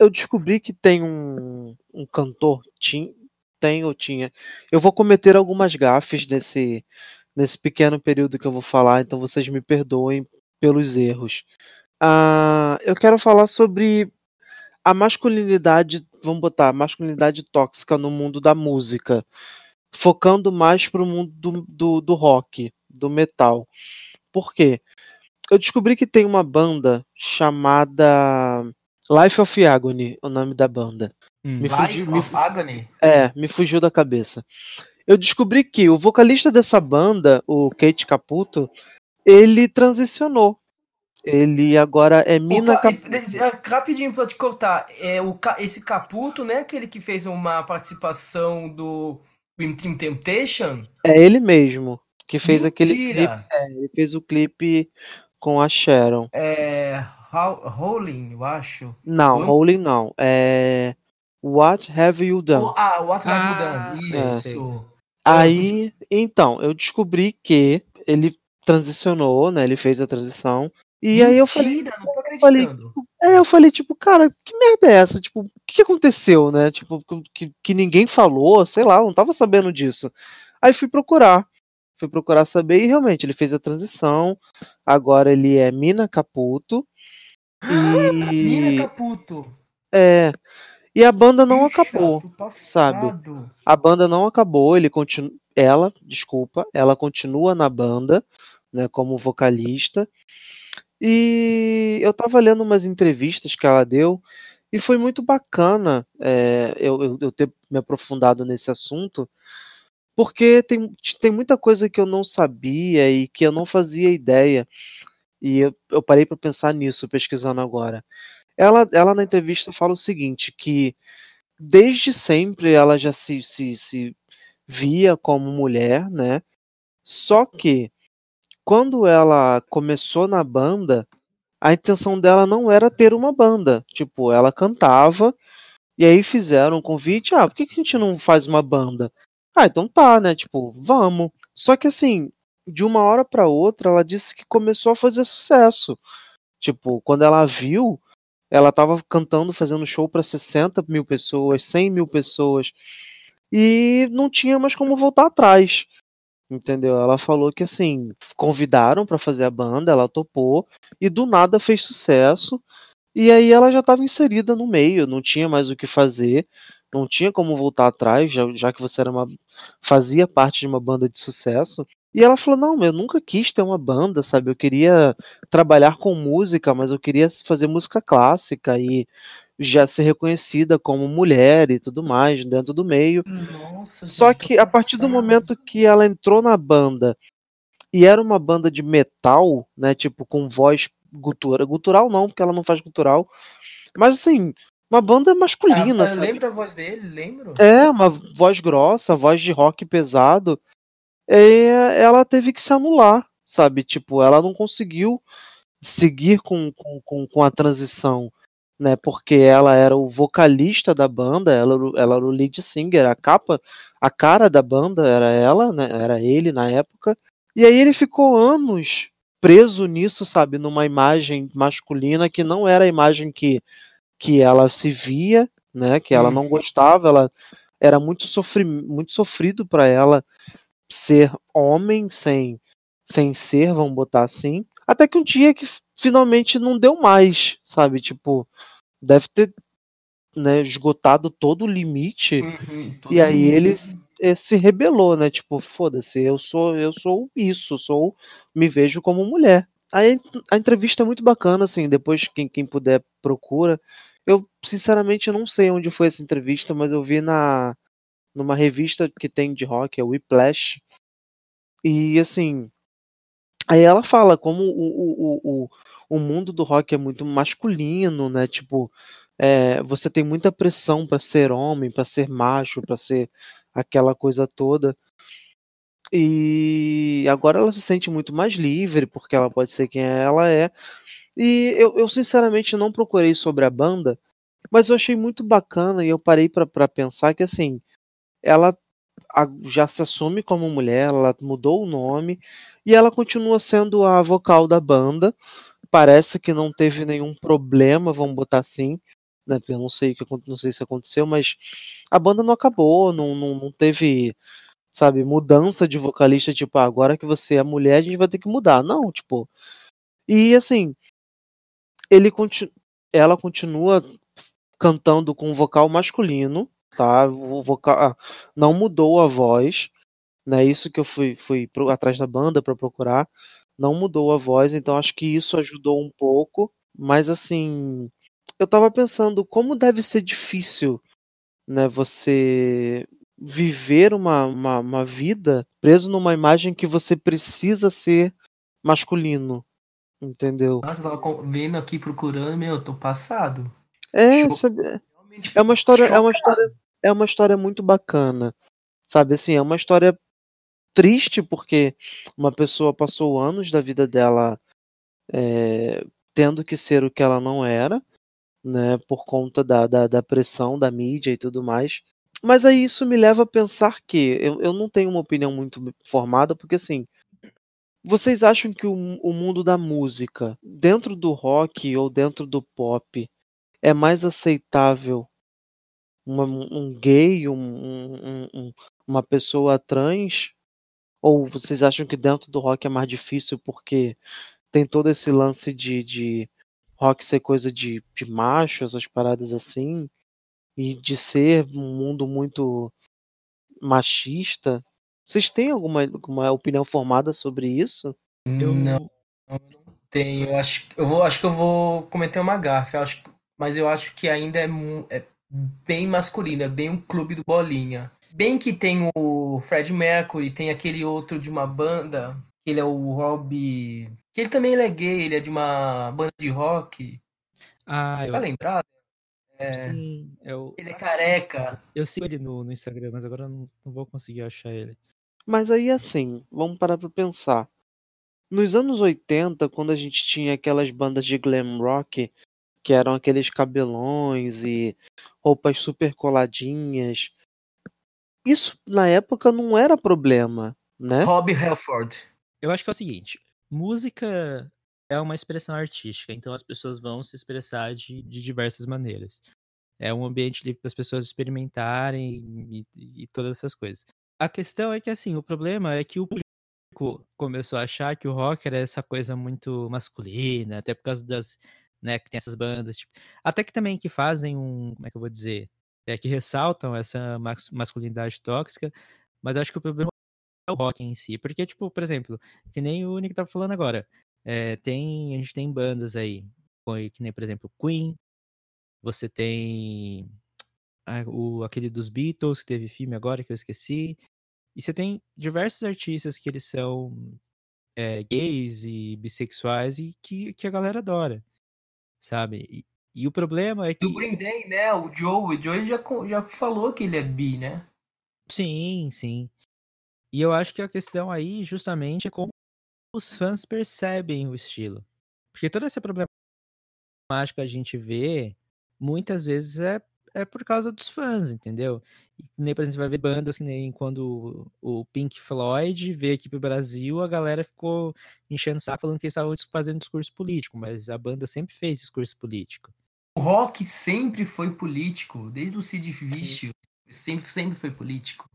Eu descobri que tem um, um cantor, tin- tem ou tinha. Eu vou cometer algumas gafes nesse, nesse pequeno período que eu vou falar, então vocês me perdoem pelos erros. Ah, eu quero falar sobre a masculinidade, vamos botar, masculinidade tóxica no mundo da música, focando mais pro mundo do, do, do rock, do metal. Por quê? Eu descobri que tem uma banda chamada Life of Agony, o nome da banda. Hum. Me Life fugiu, me, of Agony? é, me fugiu da cabeça. Eu descobri que o vocalista dessa banda, o Kate Caputo, ele transicionou. Ele agora é Mina O ca- Caputo. é, Rapidinho pra te cortar. É, o, ca- esse Caputo, né? Aquele que fez uma participação do Dream Team Temptation? É ele mesmo que fez aquele clipe. Mentira! Ele fez o clipe com a Sharon. É. How- Rolling, eu acho. Não, Oi? Rolling não. É What Have You Done? Oh, ah, What Have You Ah, Done? sei, Isso. Aí, então, eu descobri que ele transicionou, né? Ele fez a transição. E aí eu falei, Mentira, não tô falei- acreditando. é, eu falei, tipo, cara, que merda é essa? Tipo, o que que aconteceu, né? Tipo, que, que ninguém falou, sei lá, eu não tava sabendo disso. Aí fui procurar. Fui procurar saber e realmente ele fez a transição. Agora ele é Mina Caputo. Mina E Caputo. é, e a banda não acabou. sabe? A banda não acabou, ele continua, ela, desculpa, ela continua na banda, né, como vocalista. E eu tava lendo umas entrevistas que ela deu e foi muito bacana é, eu, eu, eu ter me aprofundado nesse assunto, porque tem, tem muita coisa que eu não sabia e que eu não fazia ideia. E eu, eu parei para pensar nisso, pesquisando agora. Ela, ela na entrevista fala o seguinte, que desde sempre ela já se, se, se via como mulher, né? Só que quando ela começou na banda, a intenção dela não era ter uma banda. Tipo, ela cantava e aí fizeram um convite. Ah, por que, que a gente não faz uma banda? Ah, então tá, né? Tipo, vamos. Só que assim, de uma hora pra outra, ela disse que começou a fazer sucesso. Tipo, quando ela viu, ela tava cantando, fazendo show pra 60 mil pessoas, 100 mil pessoas. E não tinha mais como voltar atrás. Entendeu? Ela falou que assim, convidaram pra fazer a banda, ela topou e do nada fez sucesso. E aí ela já estava inserida no meio, não tinha mais o que fazer, não tinha como voltar atrás, já, já que você era uma fazia parte de uma banda de sucesso. E ela falou: "Não, eu nunca quis ter uma banda, sabe? Eu queria trabalhar com música, mas eu queria fazer música clássica e já ser reconhecida como mulher e tudo mais dentro do meio. Nossa, Só que a partir do momento que ela entrou na banda e era uma banda de metal, né, tipo com voz gutural, gutural não, porque ela não faz gutural, mas assim, uma banda masculina, Ah, eu sabe? lembro a voz dele, lembro. É, uma voz grossa, voz de rock pesado. E ela teve que se anular, sabe? Tipo, ela não conseguiu seguir com, com, com, com a transição, né? Porque ela era o vocalista da banda, ela, era o- ela era o lead singer, a capa, a cara da banda era ela, né? Era ele na época. E aí ele ficou anos preso nisso, sabe? Numa imagem masculina que não era a imagem que, que ela se via, né? Que ela não gostava, ela era muito, sofri muito sofrido para ela ser homem sem, sem ser, vamos botar assim. Até que um dia que finalmente não deu mais, sabe? Tipo, deve ter né, esgotado todo o limite. Uhum, todo E aí mundo. ele eh, se rebelou, né? Tipo, foda-se, eu sou, eu sou isso, sou, me vejo como mulher. Aí a entrevista é muito bacana, assim, depois quem, quem puder procura. Eu sinceramente não sei onde foi essa entrevista, mas eu vi na numa revista que tem de rock, é o Whiplash. E assim, aí ela fala como o, o, o, o, mundo do rock é muito masculino, né? Tipo, é, você tem muita pressão para ser homem, para ser macho, para ser aquela coisa toda. E agora ela se sente muito mais livre, porque ela pode ser quem ela é. E eu, eu sinceramente não procurei sobre a banda, mas eu achei muito bacana e eu parei para pensar que assim, ela já se assume como mulher, ela mudou o nome e ela continua sendo a vocal da banda. Parece que não teve nenhum problema, vamos botar assim, né? Eu não sei não sei se aconteceu, mas a banda não acabou, não, não, não teve, sabe, mudança de vocalista, tipo, ah, agora que você é mulher, a gente vai ter que mudar. Não, tipo. E assim, ele conti- ela continua cantando com vocal masculino, tá? O vocal ah, não mudou a voz, né? Isso que eu fui, fui pro, atrás da banda para procurar, não mudou a voz, então acho que isso ajudou um pouco, mas assim, eu tava pensando como deve ser difícil, né? Você viver uma, uma, uma vida preso numa imagem que você precisa ser masculino, entendeu? Nossa, tava vendo aqui, procurando, meu, eu tô passado. É, sabe, Realmente é uma história, é uma história, é uma história muito bacana, sabe? Assim, é uma história triste porque uma pessoa passou anos da vida dela é, tendo que ser o que ela não era, né? Por conta da, da, da pressão da mídia e tudo mais. Mas aí isso me leva a pensar que eu, eu não tenho uma opinião muito formada, porque assim, vocês acham que o, o mundo da música, dentro do rock ou dentro do pop, é mais aceitável uma- um gay, um- um- um- uma pessoa trans? Ou vocês acham que dentro do rock é mais difícil porque tem todo esse lance de, de rock ser coisa de, de macho, essas paradas assim, e de ser um mundo muito machista? Vocês têm alguma, alguma opinião formada sobre isso? Eu Não, não tenho. Eu acho, eu vou, acho que eu vou cometer uma gafe. eu acho, mas eu acho que ainda é, é bem masculino, é bem um clube do bolinha. Bem que tem o Fred Mercury, tem aquele outro de uma banda, que ele é o Rob. Que ele também ele é gay, ele é de uma banda de rock. Ah, eu, Tá lembrado? É, sim, eu, ele é careca. eu sigo ele no, no Instagram, mas agora eu não, não vou conseguir achar ele. Mas aí assim, vamos parar pra pensar. Nos anos 80, quando a gente tinha aquelas bandas de glam rock, que eram aqueles cabelões e roupas super coladinhas, isso na época não era problema, né? Rob Halford. Eu acho que é o seguinte: música é uma expressão artística, então as pessoas vão se expressar de, de diversas maneiras. É um ambiente livre para as pessoas experimentarem e, e todas essas coisas. A questão é que, assim, o problema é que o público começou a achar que o rock era essa coisa muito masculina, até por causa das. né, que tem essas bandas, tipo, até que também que fazem um. Como é que eu vou dizer? É, que ressaltam essa mas- masculinidade tóxica, mas acho que o problema é o rock em si. Porque, tipo, por exemplo, que nem o Nick tava falando agora. É, tem, a gente tem bandas aí, que nem, por exemplo, Queen. Você tem ah, o, aquele dos Beatles, que teve filme agora, que eu esqueci. E você tem diversos artistas que eles são é, gays e bissexuais e que, que a galera adora, sabe? E, e o problema é que... Do Green Day, né? O Joe. O Joe já, já falou que ele é bi, né? Sim, sim. E eu acho que a questão aí, justamente, é como os fãs percebem o estilo. Porque toda essa problemática que a gente vê, muitas vezes é, é por causa dos fãs, entendeu? E nem, por exemplo, você vai ver bandas que nem quando o Pink Floyd veio aqui pro Brasil, a galera ficou enchendo o saco falando que eles estavam fazendo discurso político, mas a banda sempre fez discurso político. O rock sempre foi político, desde o Sid Vicious, sempre, sempre foi político.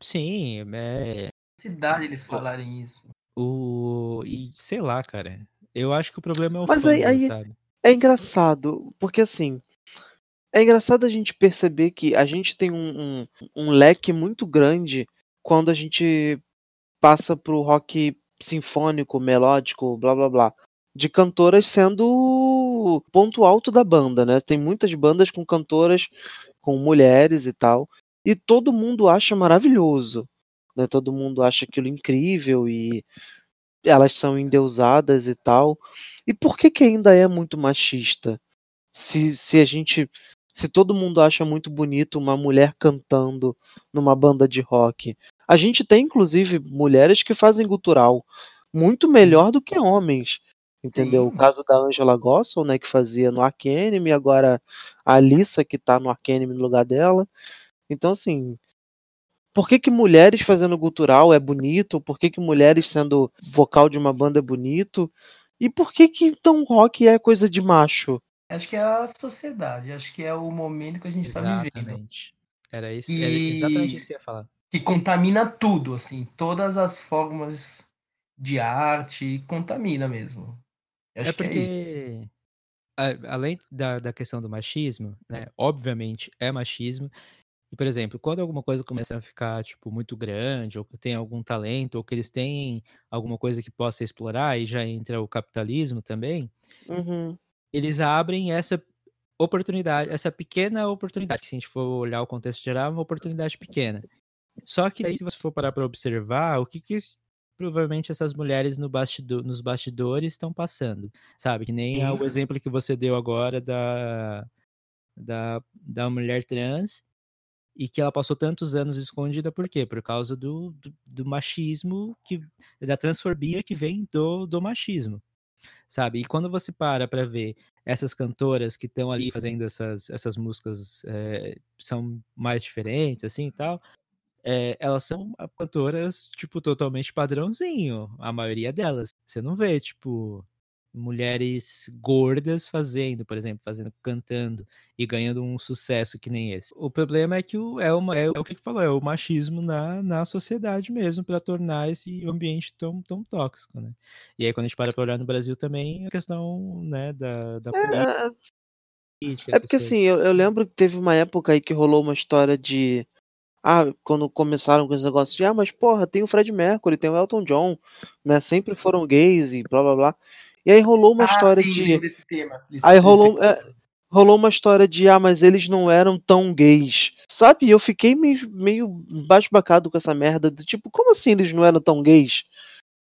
Sim, é. Cidade eles falarem isso. O. E sei lá, cara. Eu acho que o problema é o Mas fã, aí- aí- sabe? É engraçado, porque assim, é engraçado a gente perceber que a gente tem um, um, um leque muito grande quando a gente passa pro rock sinfônico, melódico, blá blá blá. De cantoras sendo o ponto alto da banda, né? Tem muitas bandas com cantoras com mulheres e tal. E todo mundo acha maravilhoso. Né? Todo mundo acha aquilo incrível e elas são endeusadas e tal. E por que, que ainda é muito machista? Se, se a gente. Se todo mundo acha muito bonito uma mulher cantando numa banda de rock. A gente tem, inclusive, mulheres que fazem gutural muito melhor do que homens. Entendeu? Sim. O caso da Angela Gossel, né, que fazia no Ark Enemy, agora a Alissa, que tá no Ark Enemy no lugar dela. Então, assim, por que, que mulheres fazendo gutural é bonito? Por que, que mulheres sendo vocal de uma banda é bonito? E por que que então rock é coisa de macho? Acho que é a sociedade, acho que é o momento que a gente está vivendo. Exatamente. Era isso, E- era exatamente isso que eu ia falar. Que contamina tudo, assim, todas as formas de arte, contamina mesmo. Acho É que é isso. porque a- além da, da questão do machismo, né? Obviamente é machismo. E, por exemplo, quando alguma coisa começa a ficar, tipo, muito grande, ou que tem algum talento, ou que eles têm alguma coisa que possa explorar, e já entra o capitalismo também, Uhum. eles abrem essa oportunidade, essa pequena oportunidade, que se a gente for olhar o contexto geral, é uma oportunidade pequena. Só que aí, se você for parar para observar, o que, que provavelmente essas mulheres no bastido- nos bastidores estão passando, sabe? Que nem a- o exemplo que você deu agora da, da, da mulher trans, e que ela passou tantos anos escondida, por quê? Por causa do, do, do machismo, que, da transfobia que vem do, do machismo sabe? E quando você para para ver essas cantoras que estão ali fazendo essas, essas músicas eh, são mais diferentes, assim e tal, eh, elas são cantoras, tipo, totalmente padrãozinho, a maioria delas. Você não vê, tipo, mulheres gordas fazendo, por exemplo, fazendo, cantando e ganhando um sucesso que nem esse. O problema é que o, é, uma, é, o que falou, é o machismo na, na sociedade mesmo, para tornar esse ambiente tão, tão tóxico, né? E aí, quando a gente para para olhar no Brasil também, a questão, né, da, da É, política, é essas porque coisas. assim, eu, eu lembro que teve uma época aí que rolou uma história de. Ah, quando começaram com esse negócio de, ah, mas porra, tem o Fred Mercury, tem o Elton John, né? Sempre foram gays e blá blá blá. E aí rolou uma ah, história sim, de. desse tema. Desse- Aí desse- rolou, é, rolou uma história de, ah, mas eles não eram tão gays. Sabe? Eu fiquei meio, meio basbacado com essa merda. Do tipo, como assim eles não eram tão gays?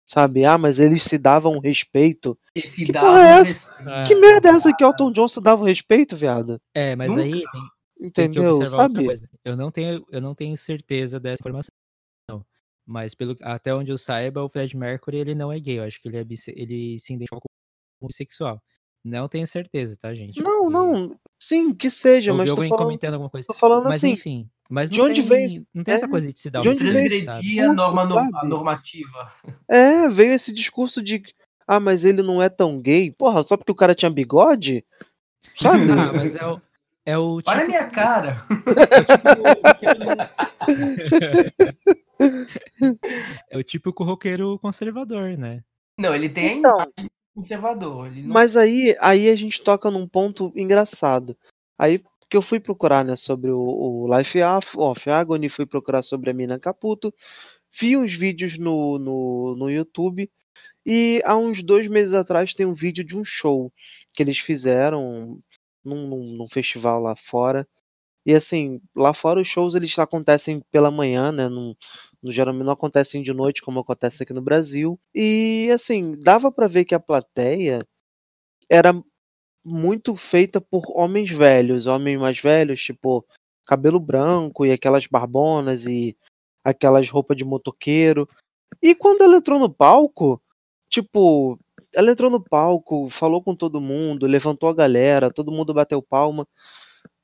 Sabe? Ah, mas eles se davam respeito. Esse Que dava porra é respeito. Ah, Que merda é essa que Elton John se dava respeito, viado? É, mas Nunca. aí que Entendeu? observar outra Sabe? coisa. Eu não tenho, eu não tenho certeza dessa informação. Mas pelo, até onde eu saiba, o Fred Mercury ele não é gay. Eu acho que ele, é ele se identifica como bissexual. Não tenho certeza, tá, gente? Não, Porque não. Sim, que seja, Eu mas alguém falando, comentando alguma coisa. tô falando Mas assim. enfim, mas de onde tem, veio- não tem essa é, coisa de se dar de um onde? Transgredia a norma, a sabe? normativa. É, veio esse discurso de. Ah, mas ele não é tão gay. Porra, só porque o cara tinha bigode? Sabe? Ah, mas é o, é o tipo, Olha a minha cara. é o típico roqueiro conservador, né? Não, ele tem a Então. imagem de conservador. Não... Mas aí, aí a gente toca num ponto engraçado. Aí que eu fui procurar, né, sobre o, o Life of Agony, fui procurar sobre a Mina Caputo, vi uns vídeos no, no, no YouTube e há uns dois meses atrás tem um vídeo de um show que eles fizeram num, num, num festival lá fora. E assim, lá fora os shows eles acontecem pela manhã, né? Não- geralmente não acontecem de noite como acontece aqui no Brasil. E assim, dava pra ver que a plateia era muito feita por homens velhos, homens mais velhos, tipo cabelo branco e aquelas barbonas e aquelas roupas de motoqueiro. E quando ela entrou no palco, tipo, ela entrou no palco, falou com todo mundo, levantou a galera, todo mundo bateu palma.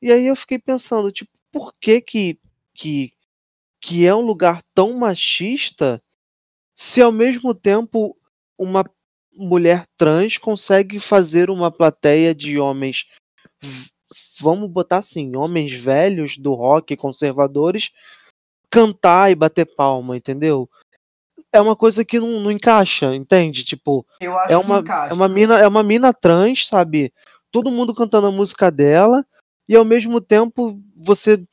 E aí eu fiquei pensando, tipo, por que que, que, que é um lugar tão machista se ao mesmo tempo uma mulher trans consegue fazer uma plateia de homens, vamos botar assim, homens velhos do rock, conservadores, cantar e bater palma, entendeu? É uma coisa que não, não encaixa, entende? Tipo, Eu acho é que uma, é uma mina, é uma mina trans, sabe? Todo mundo cantando a música dela e ao mesmo tempo você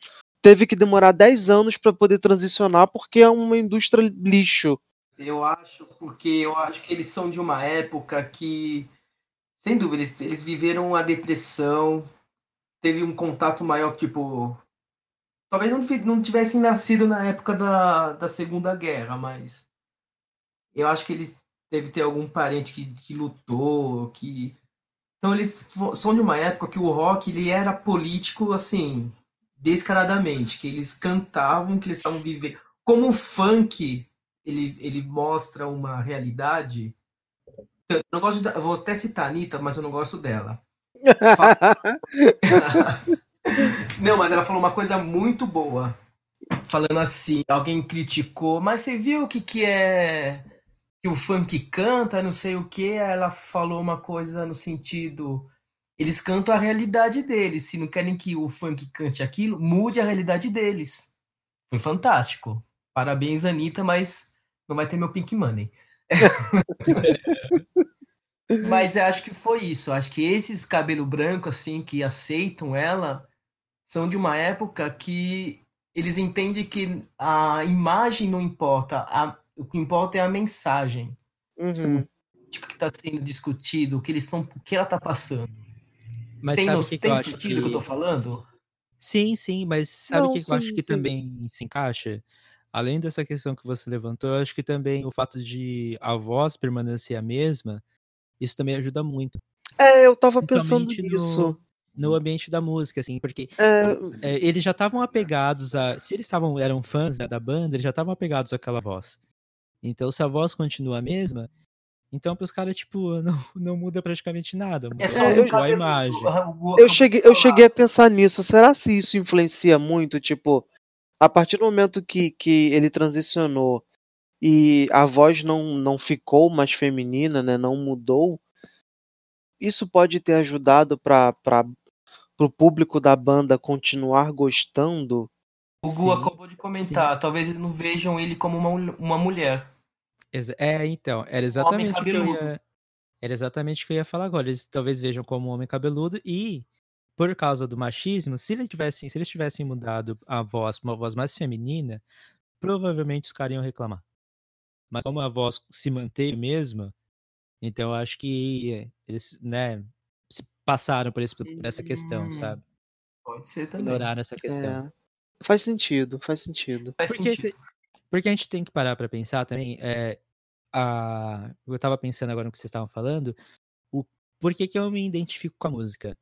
teve que demorar 10 anos pra poder transicionar porque é uma indústria lixo. Eu acho, porque eu acho que eles são de uma época que, sem dúvida, eles, eles viveram a depressão, teve um contato maior, tipo. Talvez não, não tivessem nascido na época da, da Segunda Guerra, mas eu acho que eles devem ter algum parente que, que lutou, que. Então eles são de uma época que o rock ele era político assim, descaradamente, que eles cantavam, que eles estavam vivendo. Como o funk ele, ele mostra uma realidade. Eu não gosto de, eu vou até citar a Anitta, mas eu não gosto dela. não, mas ela falou uma coisa muito boa. Falando assim, alguém criticou, mas você viu o que, que é que o funk canta, não sei o que. Ela falou uma coisa no sentido. Eles cantam a realidade deles. Se não querem que o funk cante aquilo, mude a realidade deles. Foi fantástico. Parabéns, Anitta, mas não vai ter meu Pink Money. Mas acho que foi isso. Acho que esses cabelo branco, assim, que aceitam ela, são de uma época que eles entendem que a imagem não importa, a- o que importa é a mensagem. Uhum. Tipo, que está sendo discutido, o que eles estão, o que ela está passando. Mas tem sabe que, que tem eu acho sentido o que eu tô que... falando? Sim, sim, mas sabe o que que eu acho sim, que sim. também se encaixa? Além dessa questão que você levantou, eu acho que também o fato de a voz permanecer a mesma, isso também ajuda muito. É, eu tava pensando nisso. no, no ambiente da música, assim, porque É, é, eles já estavam apegados a. Se eles estavam, eram fãs né, da banda, eles já estavam apegados àquela voz. Então, se a voz continua a mesma, então pros caras, tipo, não, não muda praticamente nada. É só É, eu- a imagem. eu cheguei, eu cheguei a pensar nisso. Será se isso influencia muito? Tipo, a partir do momento que, que ele transicionou e a voz não, não ficou mais feminina, né? Não mudou. Isso pode ter ajudado para o público da banda continuar gostando. O Gu Sim, acabou de comentar, talvez eles não vejam ele como uma, uma mulher. É, então, era exatamente o que eu ia. Era exatamente o que eu ia falar agora. Eles talvez vejam como um homem cabeludo e, por causa do machismo, se eles tivessem, se eles tivessem mudado a voz para uma voz mais feminina, provavelmente os caras iam reclamar. Mas como a voz se manteve mesma, então eu acho que eles, né, se passaram por, esse- por essa questão, Hum, sabe? Pode ser também. Ignoraram essa questão. É, faz sentido, faz sentido. Faz Porque, sentido. porque a gente tem que parar pra pensar também, é, a, eu tava pensando agora no que vocês estavam falando, o, por que, que eu me identifico com a música?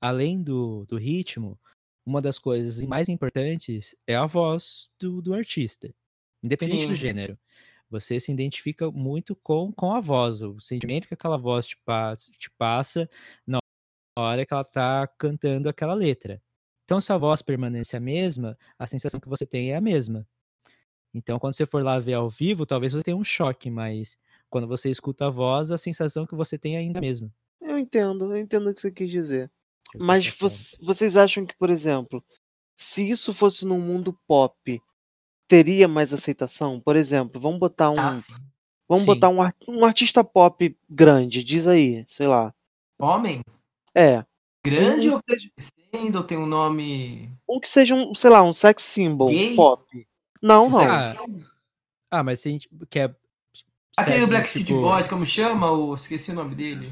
Além do, do ritmo, uma das coisas mais importantes é a voz do, do artista, independente do Sim. gênero. Você se identifica muito com, com a voz, o sentimento que aquela voz te passa, te passa na hora que ela tá cantando aquela letra. Então, se a voz permanece a mesma, a sensação que você tem é a mesma. Então, quando você for lá ver ao vivo, talvez você tenha um choque, mas quando você escuta a voz, a sensação que você tem é ainda a mesma. Eu entendo, eu entendo o que você quis dizer. Eu Mas voc- vocês acham que, por exemplo, se isso fosse no mundo pop, teria mais aceitação? Por exemplo, vamos botar um, Ah, sim. vamos Sim. botar um, um artista pop grande, diz aí, sei lá. Homem? É, Grande um, ou que seja, crescendo? Tem um nome. um que seja um, sei lá, um sex symbol Gay? pop. Não, não. sex Ah? Ah, mas se a gente quer. Aquele segue, do Black City tipo. Boys, como chama? O... Esqueci o nome dele.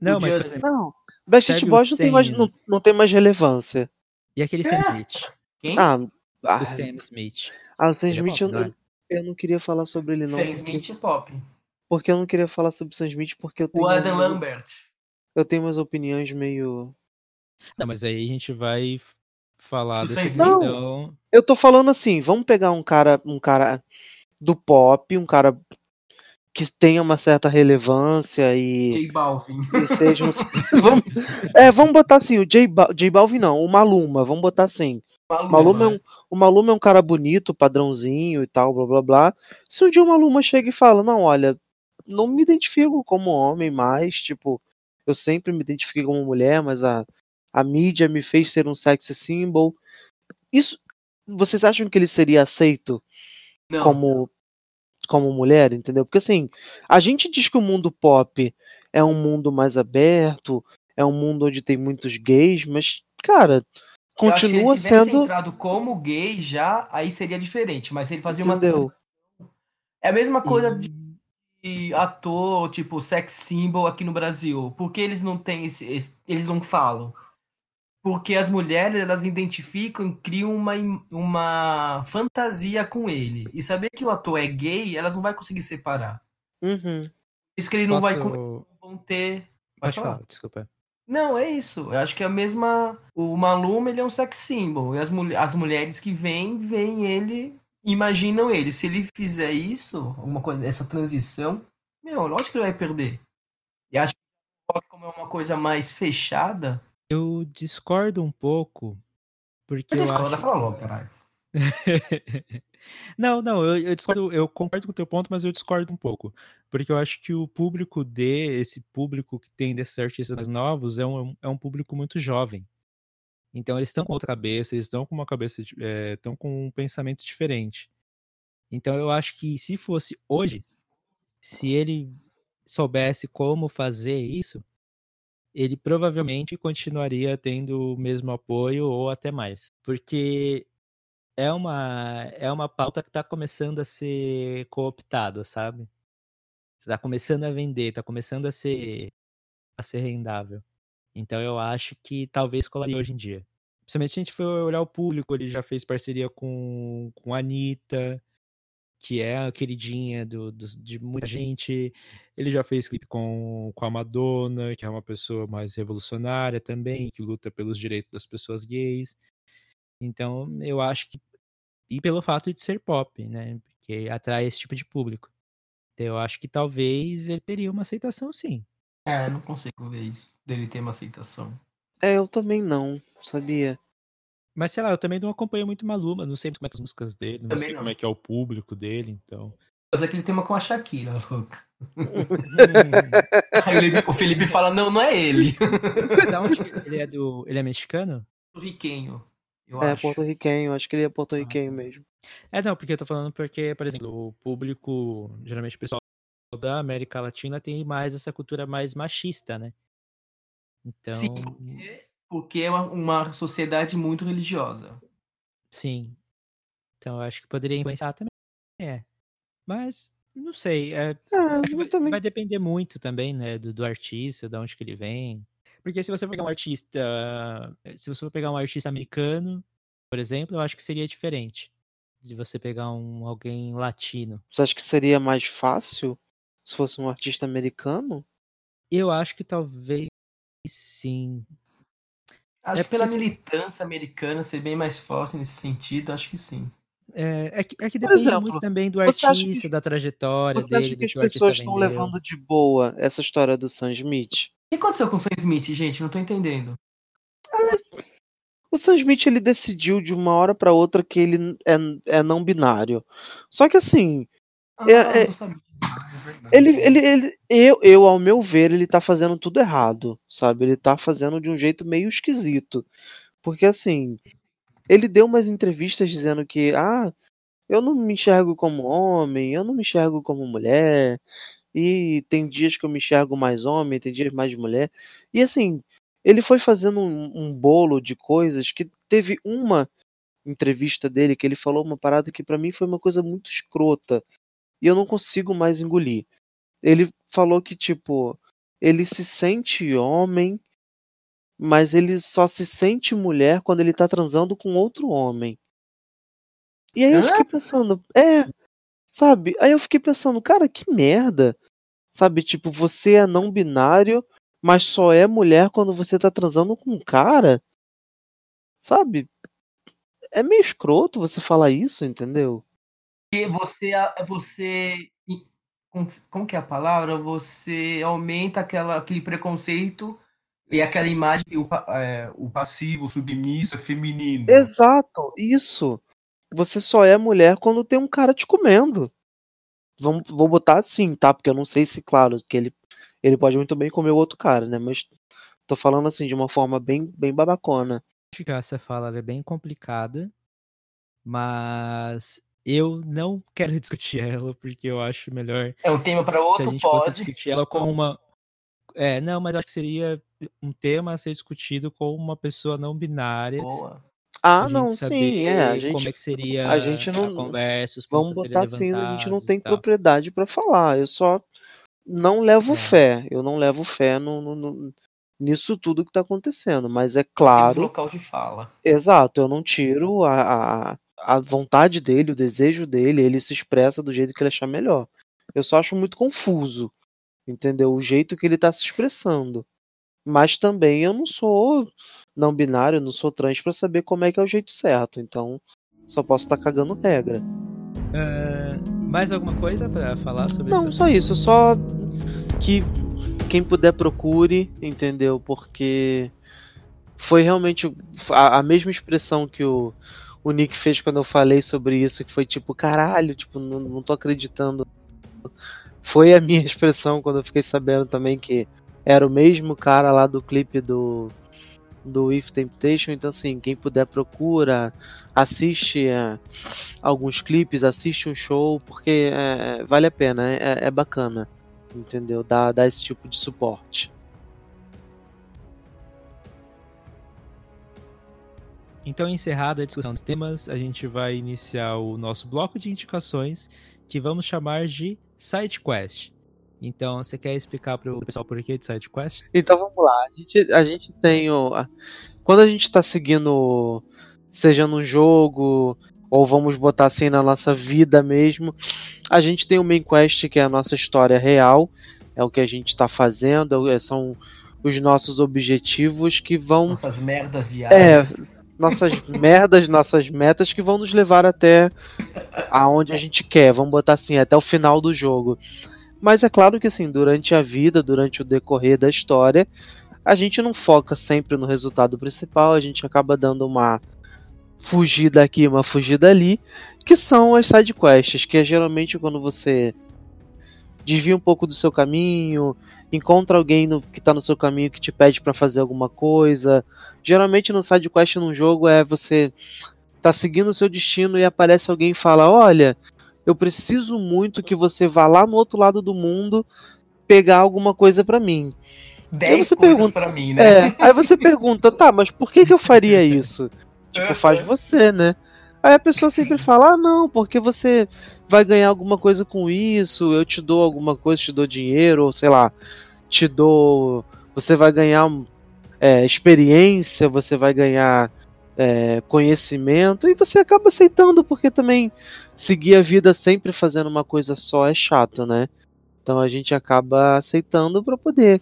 Não, O mas, exemplo, Não. Segue o Boys não tem, mais, não, não tem mais relevância. E aquele Sam Smith? Quem? Ah, O ah, Sam Smith. ah, o Sam Ele é Smith pop, eu, não é? eu, eu não queria falar sobre ele não, Sam porque, Smith Pop. porque eu não queria falar sobre o Sam Smith porque eu O tenho, Adam umas- Lambert. eu tenho umas opiniões meio Não, mas aí a gente vai falar dessa Smith. Não. questão. Eu tô falando assim, vamos pegar um cara, um cara do pop, um cara que tenha uma certa relevância e, J Balvin. e seja um... vamos, é, vamos botar assim, o J, Ba- J Balvin não, o Maluma, vamos botar assim. O Maluma, é um, o Maluma é um cara bonito, padrãozinho e tal, blá blá blá. Se um dia o Maluma chega e fala, não, olha, não me identifico como homem mais, tipo, eu sempre me identifiquei como mulher, mas a, a mídia me fez ser um sex symbol. Isso, vocês acham que ele seria aceito Não. como como mulher, entendeu? Porque assim, a gente diz que o mundo pop é um mundo mais aberto, é um mundo onde tem muitos gays, mas cara, Eu acho que continua se sendo, entrado como gay já, aí seria diferente. Mas ele fazia uma. entendeu? É a mesma coisa de E- de ator, tipo, sex symbol aqui no Brasil. Por que eles não têm esse, esse- eles não falam? Porque as mulheres, elas identificam e criam uma, uma fantasia com ele. E saber que o ator é gay, elas não vão conseguir separar. Uhum. Isso que ele não vai Posso. vão ter. Pode Pode falar. falar, desculpa. Não, é isso. Eu acho que é a mesma. O Maluma, ele é um sex symbol. E as, mul- as mulheres que vêm, veem ele, imaginam ele. Se ele fizer isso, alguma coisa, essa transição, meu, lógico que ele vai perder. E acho que como é uma coisa mais fechada. Eu discordo um pouco, porque Você discorda, acho. fala logo, caralho. Não, não, eu, eu discordo, eu concordo com o teu ponto, mas eu discordo um pouco. Porque eu acho que o público de, esse público que tem desses artistas mais novos é um, é um público muito jovem. Então eles estão com outra cabeça, eles estão com uma cabeça, é, estão com um pensamento diferente. Então eu acho que se fosse hoje, se ele soubesse como fazer isso, ele provavelmente continuaria tendo o mesmo apoio ou até mais. Porque é uma, é uma pauta que está começando a ser cooptada, sabe? Está começando a vender, está começando a ser, a ser rendável. Então eu acho que talvez colaria hoje em dia. Principalmente se a gente for olhar o público, ele já fez parceria com, com a Anitta, que é a queridinha do, do, de muita gente. Ele já fez clipe com, com a Madonna, que é uma pessoa mais revolucionária também, que luta pelos direitos das pessoas gays. Então, eu acho que. E pelo fato de ser pop, né? Porque atrai esse tipo de público. Então, eu acho que talvez ele teria uma aceitação, sim. É, não consigo ver isso, dele ter uma aceitação. É, eu também não, sabia? Mas sei lá, eu também não acompanho muito Maluma, não sei como é que as músicas dele, não Também sei não. como é que é o público dele, então. Mas aquele tema com a Shakira, louca. Aí o Felipe, o Felipe fala, não, não é ele. ele é do. Ele é mexicano? Riquenho, eu É, acho. porto-riquenho, acho que ele é porto-riquenho Ah. mesmo. É, não, porque eu tô falando porque, por exemplo, o público, geralmente o pessoal da América Latina tem mais essa cultura mais machista, né? Então, Sim, porque, porque é uma, uma sociedade muito religiosa. sim. Então eu acho que poderia influenciar também. É. Mas, não sei. É, eu vai, também. vai depender muito também, né, do, do artista, de onde que ele vem. Porque se você for pegar um artista. Se você for pegar um artista americano, por exemplo, eu acho que seria diferente. De você pegar um alguém latino. Você acha que seria mais fácil se fosse um artista americano? Eu acho que talvez sim. Acho É que pela se- militância americana ser bem mais forte nesse sentido, acho que sim. É, é que, é que depende exemplo, muito também do acha que- artista, da trajetória Você acha dele, que do as que o artista pessoas estão vendeu. levando de boa essa história do Sam Smith? O que aconteceu com o Sam Smith, gente? Não tô entendendo. O Sam Smith ele decidiu de uma hora pra outra que ele é, é não binário. Só que assim, Ah, É, não ele, ele, ele eu, eu, ao meu ver, ele tá fazendo tudo errado, sabe? Ele tá fazendo de um jeito meio esquisito. Porque assim, ele deu umas entrevistas dizendo que, ah, eu não me enxergo como homem, eu não me enxergo como mulher, e tem dias que eu me enxergo mais homem, tem dias mais mulher. E assim, ele foi fazendo um, um bolo de coisas que teve uma entrevista dele que ele falou uma parada que pra mim foi uma coisa muito escrota e eu não consigo mais engolir. Ele falou que tipo, ele se sente homem, mas ele só se sente mulher quando ele tá transando com outro homem. E aí eu fiquei pensando, é, sabe? Aí eu fiquei pensando, cara, que merda. Sabe, tipo, você é não binário, mas só é mulher quando você tá transando com um cara. Sabe? É meio escroto você falar isso, entendeu? Porque você, você, como, que é a palavra? Você aumenta aquela, aquele preconceito e aquela imagem, o, é, o passivo, o submisso, é feminino. Exato, isso. Você só é mulher quando tem um cara te comendo. Vamos, vou botar assim, tá? Porque eu não sei se, claro, que ele, ele pode muito bem comer o outro cara, né? Mas tô falando assim de uma forma bem, bem babacona. Acho que essa fala é bem complicada, mas eu não quero discutir ela porque eu acho melhor É um tema para se a outro gente fosse pod. discutir ela com uma. É, não, mas acho que seria um tema a ser discutido com uma pessoa não binária. Boa. Ah, a não, saber sim, é. A gente, como é que seria a gente a não- conversa, os vamos a botar assim, a gente não tem propriedade pra falar. Eu só não levo É. fé. Eu não levo fé no, no- no- nisso tudo que tá acontecendo. Mas é Temos claro, local de fala. exato, eu não tiro a, a, a vontade dele, o desejo dele, ele se expressa do jeito que ele achar melhor. Eu só acho muito confuso, entendeu? O jeito que ele tá se expressando. Mas também eu não sou não binário, não sou trans pra saber como é que é o jeito certo. Então, só posso estar cagando regra. Ah, mais alguma coisa pra falar sobre Não, esse só isso. Só que quem puder procure, entendeu? Porque foi realmente a, a mesma expressão que o, o Nick fez quando eu falei sobre isso, que foi tipo, caralho, tipo, não, não tô acreditando. Foi a minha expressão quando eu fiquei sabendo também que era o mesmo cara lá do clipe do do If Temptation, então assim, quem puder procura, assiste é, alguns clipes, assiste um show, porque é, vale a pena, é, é bacana. entendeu? Dar, dar esse tipo de suporte. Então, encerrada a discussão dos temas, a gente vai iniciar o nosso bloco de indicações, que vamos chamar de Side Quest. Então, você quer explicar para o pessoal por que de Side Quest? Então vamos lá. A gente, a gente tem o. Quando a gente está seguindo, seja no jogo, ou vamos botar assim na nossa vida mesmo, a gente tem o main quest, que é a nossa história real, é o que a gente está fazendo, é- são os nossos objetivos que vão Nossas merdas diárias. Nossas merdas, nossas metas que vão nos levar até aonde a gente quer, vamos botar assim, até o final do jogo. Mas é claro que assim, durante a vida, durante o decorrer da história, a gente não foca sempre no resultado principal, a gente acaba dando uma fugida aqui, uma fugida ali, que são as side quests, que é geralmente quando você desvia um pouco do seu caminho, encontra alguém no- que está no seu caminho que te pede para fazer alguma coisa, Geralmente no side quest num jogo é você tá seguindo o seu destino e aparece alguém e fala: "Olha, eu preciso muito que você vá lá no outro lado do mundo pegar alguma coisa pra mim". Dez você coisas pergunta- pra mim, né? É, aí você pergunta: "Tá, mas por que que eu faria isso?" Tipo, faz você, né? Aí a pessoa sempre fala: "Ah, não, porque você vai ganhar alguma coisa com isso, eu te dou alguma coisa, te dou dinheiro, ou sei lá, te dou, você vai ganhar é, experiência, você vai ganhar é, conhecimento e você acaba aceitando porque também seguir a vida sempre fazendo uma coisa só é chato, né? Então a gente acaba aceitando para poder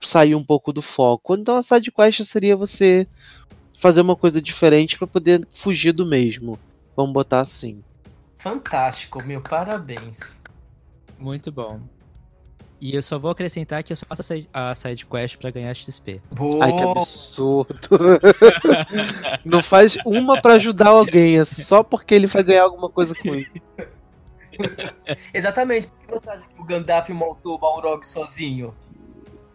sair um pouco do foco. Então a side quest seria você fazer uma coisa diferente para poder fugir do mesmo. Vamos botar assim. Fantástico, meu, parabéns. Muito bom. E eu só vou acrescentar que eu só faço a side- quest pra ganhar XP. Boa. Ai, que absurdo. Não faz uma pra ajudar alguém, é só porque ele vai ganhar alguma coisa com isso. Exatamente. Por que você acha que o Gandalf montou o Balrog sozinho?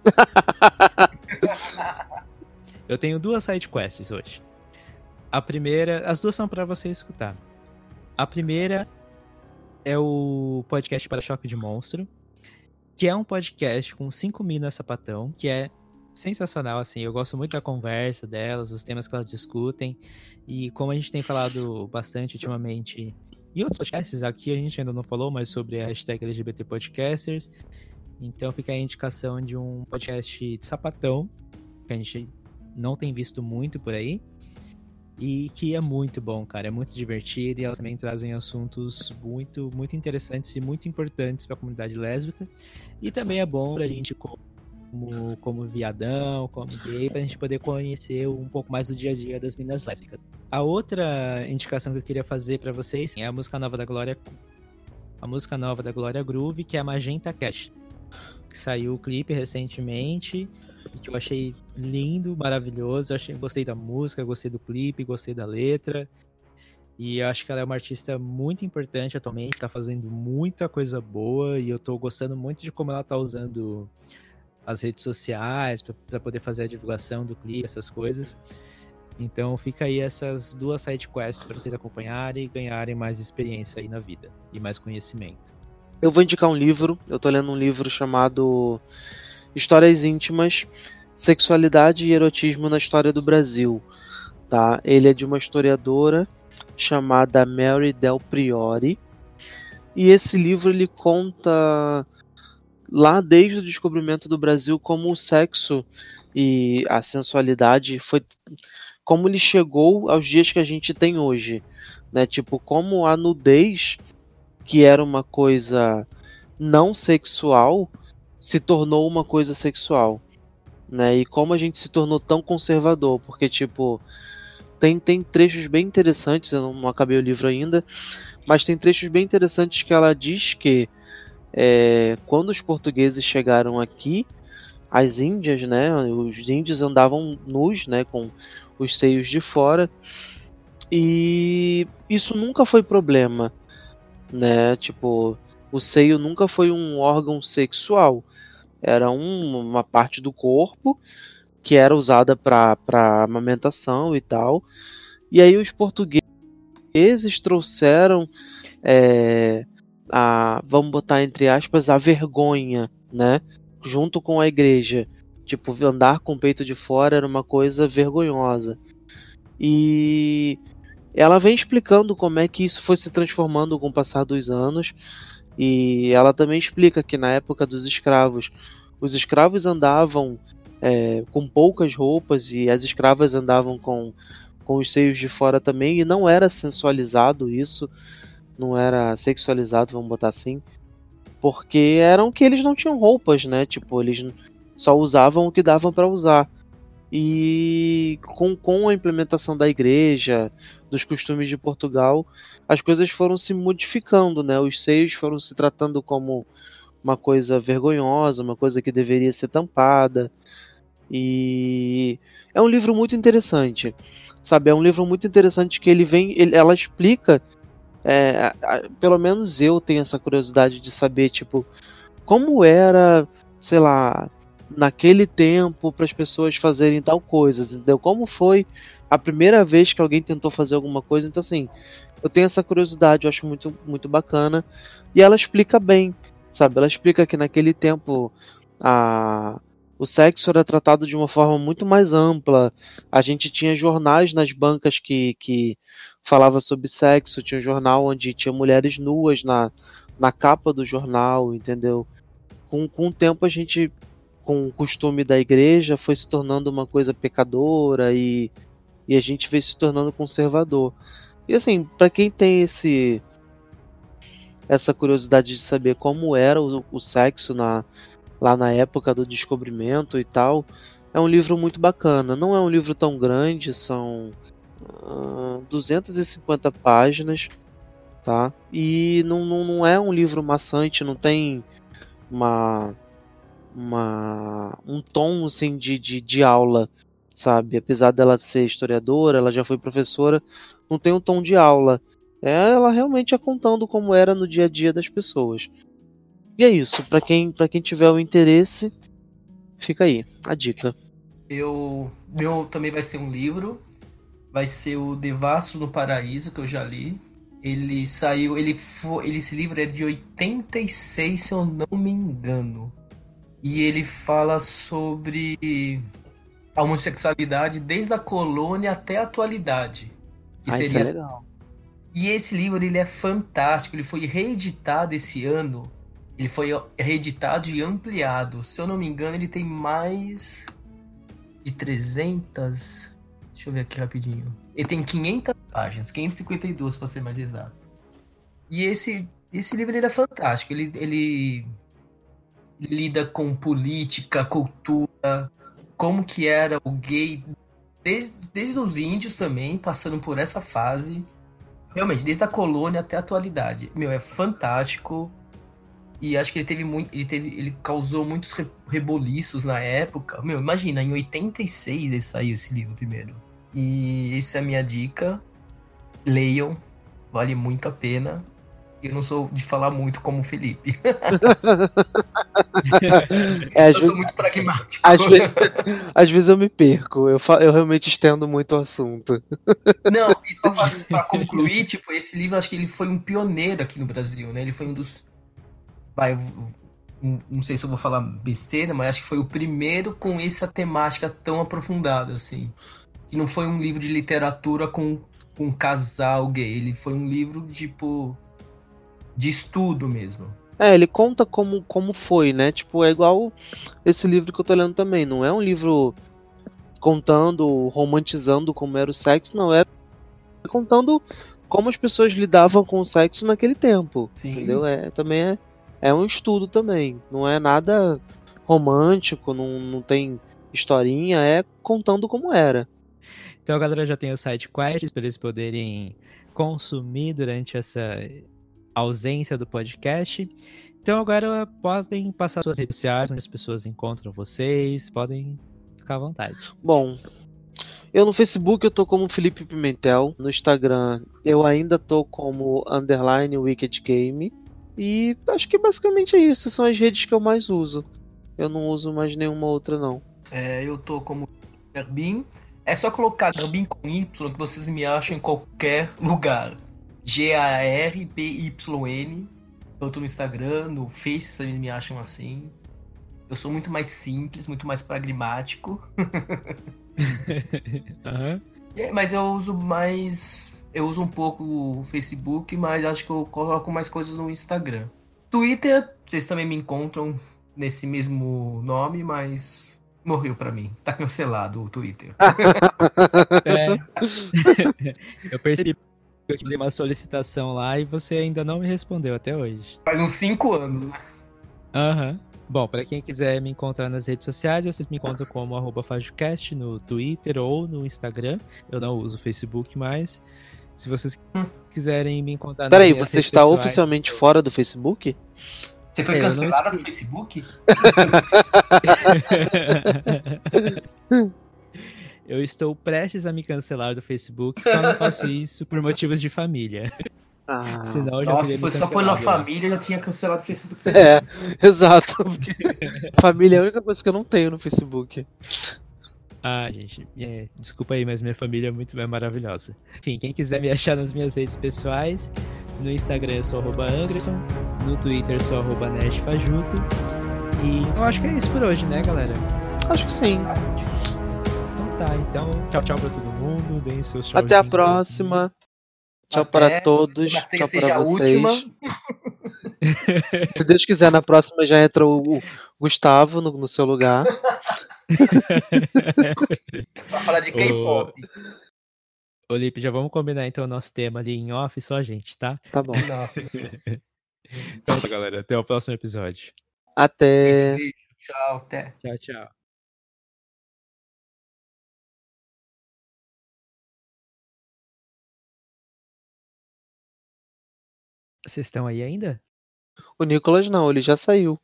Eu tenho duas side quests hoje. A primeira, as duas são pra você escutar. A primeira é o podcast para choque de monstro, que é um podcast com cinco minas sapatão, que é sensacional assim. Eu gosto muito da conversa delas, os temas que elas discutem e como a gente tem falado bastante ultimamente em outros podcasts, aqui a gente ainda não falou, mas sobre a hashtag LGBT Podcasters. Então fica a indicação de um podcast de sapatão, que a gente não tem visto muito por aí. E que é muito bom, cara. É muito divertido e elas também trazem assuntos muito, muito interessantes e muito importantes para a comunidade lésbica. E também é bom pra gente, como, como viadão, como gay, pra gente poder conhecer um pouco mais do dia a dia das meninas lésbicas. A outra indicação que eu queria fazer para vocês é a música nova da Glória. A música nova da Glória Groove, que é a Magenta Cash. Que saiu o clipe recentemente que eu achei lindo, maravilhoso. Eu achei, gostei da música, gostei do clipe, gostei da letra. E acho que ela é uma artista muito importante atualmente, tá fazendo muita coisa boa e eu tô gostando muito de como ela tá usando as redes sociais para poder fazer a divulgação do clipe, essas coisas. Então fica aí essas duas side quests para vocês acompanharem e ganharem mais experiência aí na vida e mais conhecimento. Eu vou indicar um livro. Eu tô lendo um livro chamado Histórias Íntimas, Sexualidade e Erotismo na História do Brasil. Tá? Ele é de uma historiadora chamada Mary Del Priori. E esse livro ele conta lá desde o descobrimento do Brasil como o sexo e a sensualidade foi como ele chegou aos dias que a gente tem hoje, né? Tipo, como a nudez, que era uma coisa não sexual, se tornou uma coisa sexual, né? E como a gente se tornou tão conservador, porque tipo tem, tem trechos bem interessantes, eu não, não acabei o livro ainda, mas tem trechos bem interessantes que ela diz que é, quando os portugueses chegaram aqui, as índias, né, os índios andavam nus, né, com os seios de fora, e isso nunca foi problema, né, tipo, o seio nunca foi um órgão sexual, era um, uma parte do corpo que era usada para amamentação e tal, e aí os portugueses trouxeram é, a vamos botar entre aspas a vergonha, né? Junto com a igreja. Tipo, andar com o peito de fora era uma coisa vergonhosa. E ela vem explicando como é que isso foi se transformando com o passar dos anos. E ela também explica que na época dos escravos, os escravos andavam é, com poucas roupas e as escravas andavam com, com os seios de fora também, e não era sensualizado isso, não era sexualizado, vamos botar assim, porque eram que eles não tinham roupas, né? Tipo, eles só usavam o que davam para usar. E com, com a implementação da igreja, dos costumes de Portugal, as coisas foram se modificando, né? Os seios foram se tratando como uma coisa vergonhosa, uma coisa que deveria ser tampada. E é um livro muito interessante, sabe? É um livro muito interessante que ele vem, ele, ela explica, é, pelo menos eu tenho essa curiosidade de saber, tipo, como era, sei lá, naquele tempo para as pessoas fazerem tal coisa, entendeu? Como foi a primeira vez que alguém tentou fazer alguma coisa? Então, assim, eu tenho essa curiosidade, eu acho muito, muito bacana. E ela explica bem, sabe? Ela explica que naquele tempo a, o sexo era tratado de uma forma muito mais ampla. A gente tinha jornais nas bancas que, que falava sobre sexo, tinha um jornal onde tinha mulheres nuas na, na capa do jornal, entendeu? Com, com o tempo a gente com o costume da igreja, foi se tornando uma coisa pecadora e, e a gente veio se tornando conservador. E assim, para quem tem esse essa curiosidade de saber como era o, o sexo na, lá na época do descobrimento e tal, é um livro muito bacana. Não é um livro tão grande, são uh, 250 páginas, tá? E não, não, não é um livro maçante, não tem uma uma um tom assim de, de, de aula, sabe? Apesar dela ser historiadora, ela já foi professora, não tem um tom de aula. É ela realmente é contando como era no dia a dia das pessoas. E é isso, para quem para quem tiver o interesse, fica aí a dica. Eu meu também vai ser um livro, vai ser o Devassos no Paraíso que eu já li. Ele saiu, ele foi, esse livro é de 86, se eu não me engano e ele fala sobre a homossexualidade desde a colônia até a atualidade. Que ah, seria... é legal. E esse livro ele é fantástico, ele foi reeditado esse ano. Ele foi reeditado e ampliado. Se eu não me engano, ele tem mais de 300. Deixa eu ver aqui rapidinho. Ele tem 500 páginas, 552 para ser mais exato. E esse esse livro ele é fantástico. Ele, ele lida com política, cultura, como que era o gay desde, desde os índios também, passando por essa fase. Realmente, desde a colônia até a atualidade. Meu, é fantástico. E acho que ele teve muito. Ele, teve, ele causou muitos reboliços na época. Meu, imagina, em 86 ele saiu esse livro primeiro. E essa é a minha dica. Leiam, vale muito a pena. Eu não sou de falar muito como o Felipe. é, eu vezes, sou muito pragmático. Às vezes, às vezes eu me perco. Eu, eu realmente estendo muito o assunto. Não, e só para concluir, tipo, esse livro acho que ele foi um pioneiro aqui no Brasil, né? Ele foi um dos. Vai, não sei se eu vou falar besteira, mas acho que foi o primeiro com essa temática tão aprofundada, assim. Que não foi um livro de literatura com, com um casal gay. Ele foi um livro, tipo de estudo mesmo. É, ele conta como, como foi, né? Tipo, é igual esse livro que eu tô lendo também. Não é um livro contando, romantizando como era o sexo, não. É contando como as pessoas lidavam com o sexo naquele tempo. Sim. Entendeu? É, também é, é um estudo também. Não é nada romântico, não, não tem historinha, é contando como era. Então a galera já tem o site Quest para eles poderem consumir durante essa ausência do podcast. Então agora podem passar suas redes sociais, onde as pessoas encontram vocês, podem ficar à vontade. Bom, eu no Facebook eu tô como Felipe Pimentel, no Instagram eu ainda tô como underline Wicked Game e acho que basicamente é isso, são as redes que eu mais uso. Eu não uso mais nenhuma outra não. É, eu tô como Garbin. É só colocar Garbin com Y que vocês me acham em qualquer lugar. G-A-R-B-Y-N. Tanto no Instagram, no Face também me acham assim. Eu sou muito mais simples, muito mais pragmático. Aham. É, Mas eu uso mais. Eu uso um pouco o Facebook, mas acho que eu coloco mais coisas no Instagram. Twitter, vocês também me encontram nesse mesmo nome, mas morreu pra mim. Tá cancelado o Twitter. É. eu percebi eu te dei uma solicitação lá e você ainda não me respondeu até hoje. Faz uns 5 anos, né? Aham. Bom, pra quem quiser me encontrar nas redes sociais, vocês me encontram como arroba FajoCast no Twitter ou no Instagram. Eu não uso o Facebook mais. Se vocês quiserem me encontrar nas Peraí, você está pessoais- oficialmente fora do Facebook? Você foi É, eu não cancelada escrevi. Facebook? Eu estou prestes a me cancelar do Facebook, só não faço isso por motivos de família. Ah, Senão eu já Nossa, foi só pôr na cancelado, né? família, já tinha cancelado o Facebook. é, exato. família é a única coisa que eu não tenho no Facebook. Ah, gente, é, desculpa aí, mas minha família é muito é maravilhosa. Enfim, quem quiser me achar nas minhas redes pessoais, no Instagram eu sou arroba Anderson, no Twitter eu sou arroba NashFajuto. E então acho que é isso por hoje, né, galera? Acho que sim. Então tá, então tchau, tchau pra todo mundo, deem seus tchauzinhos. Até a próxima. Tchau Até. para todos. Que Tchau seja para a vocês. última. Se Deus quiser, na próxima já entra o o Gustavo no, no seu lugar. Pra falar de K-pop. Ô, Lipe, já vamos combinar então o nosso tema ali em off, só a gente, tá? Tá bom. Nossa. Então tá, galera, até o próximo episódio. Até. Beijo, tchau, até. Tchau, tchau. Vocês estão aí ainda? O Nicolas não, ele já saiu.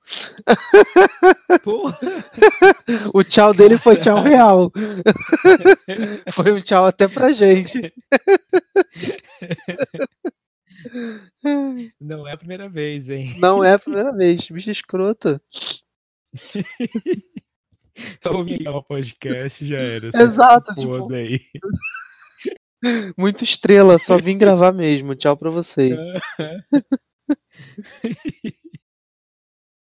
Porra! O tchau dele foi tchau real. Foi um tchau até pra gente. Não é a primeira vez, hein? Não é a primeira vez, bicho escroto. Só o podcast já era. Exato, tipo- aí. Muito estrela, só vim gravar mesmo. Tchau pra vocês.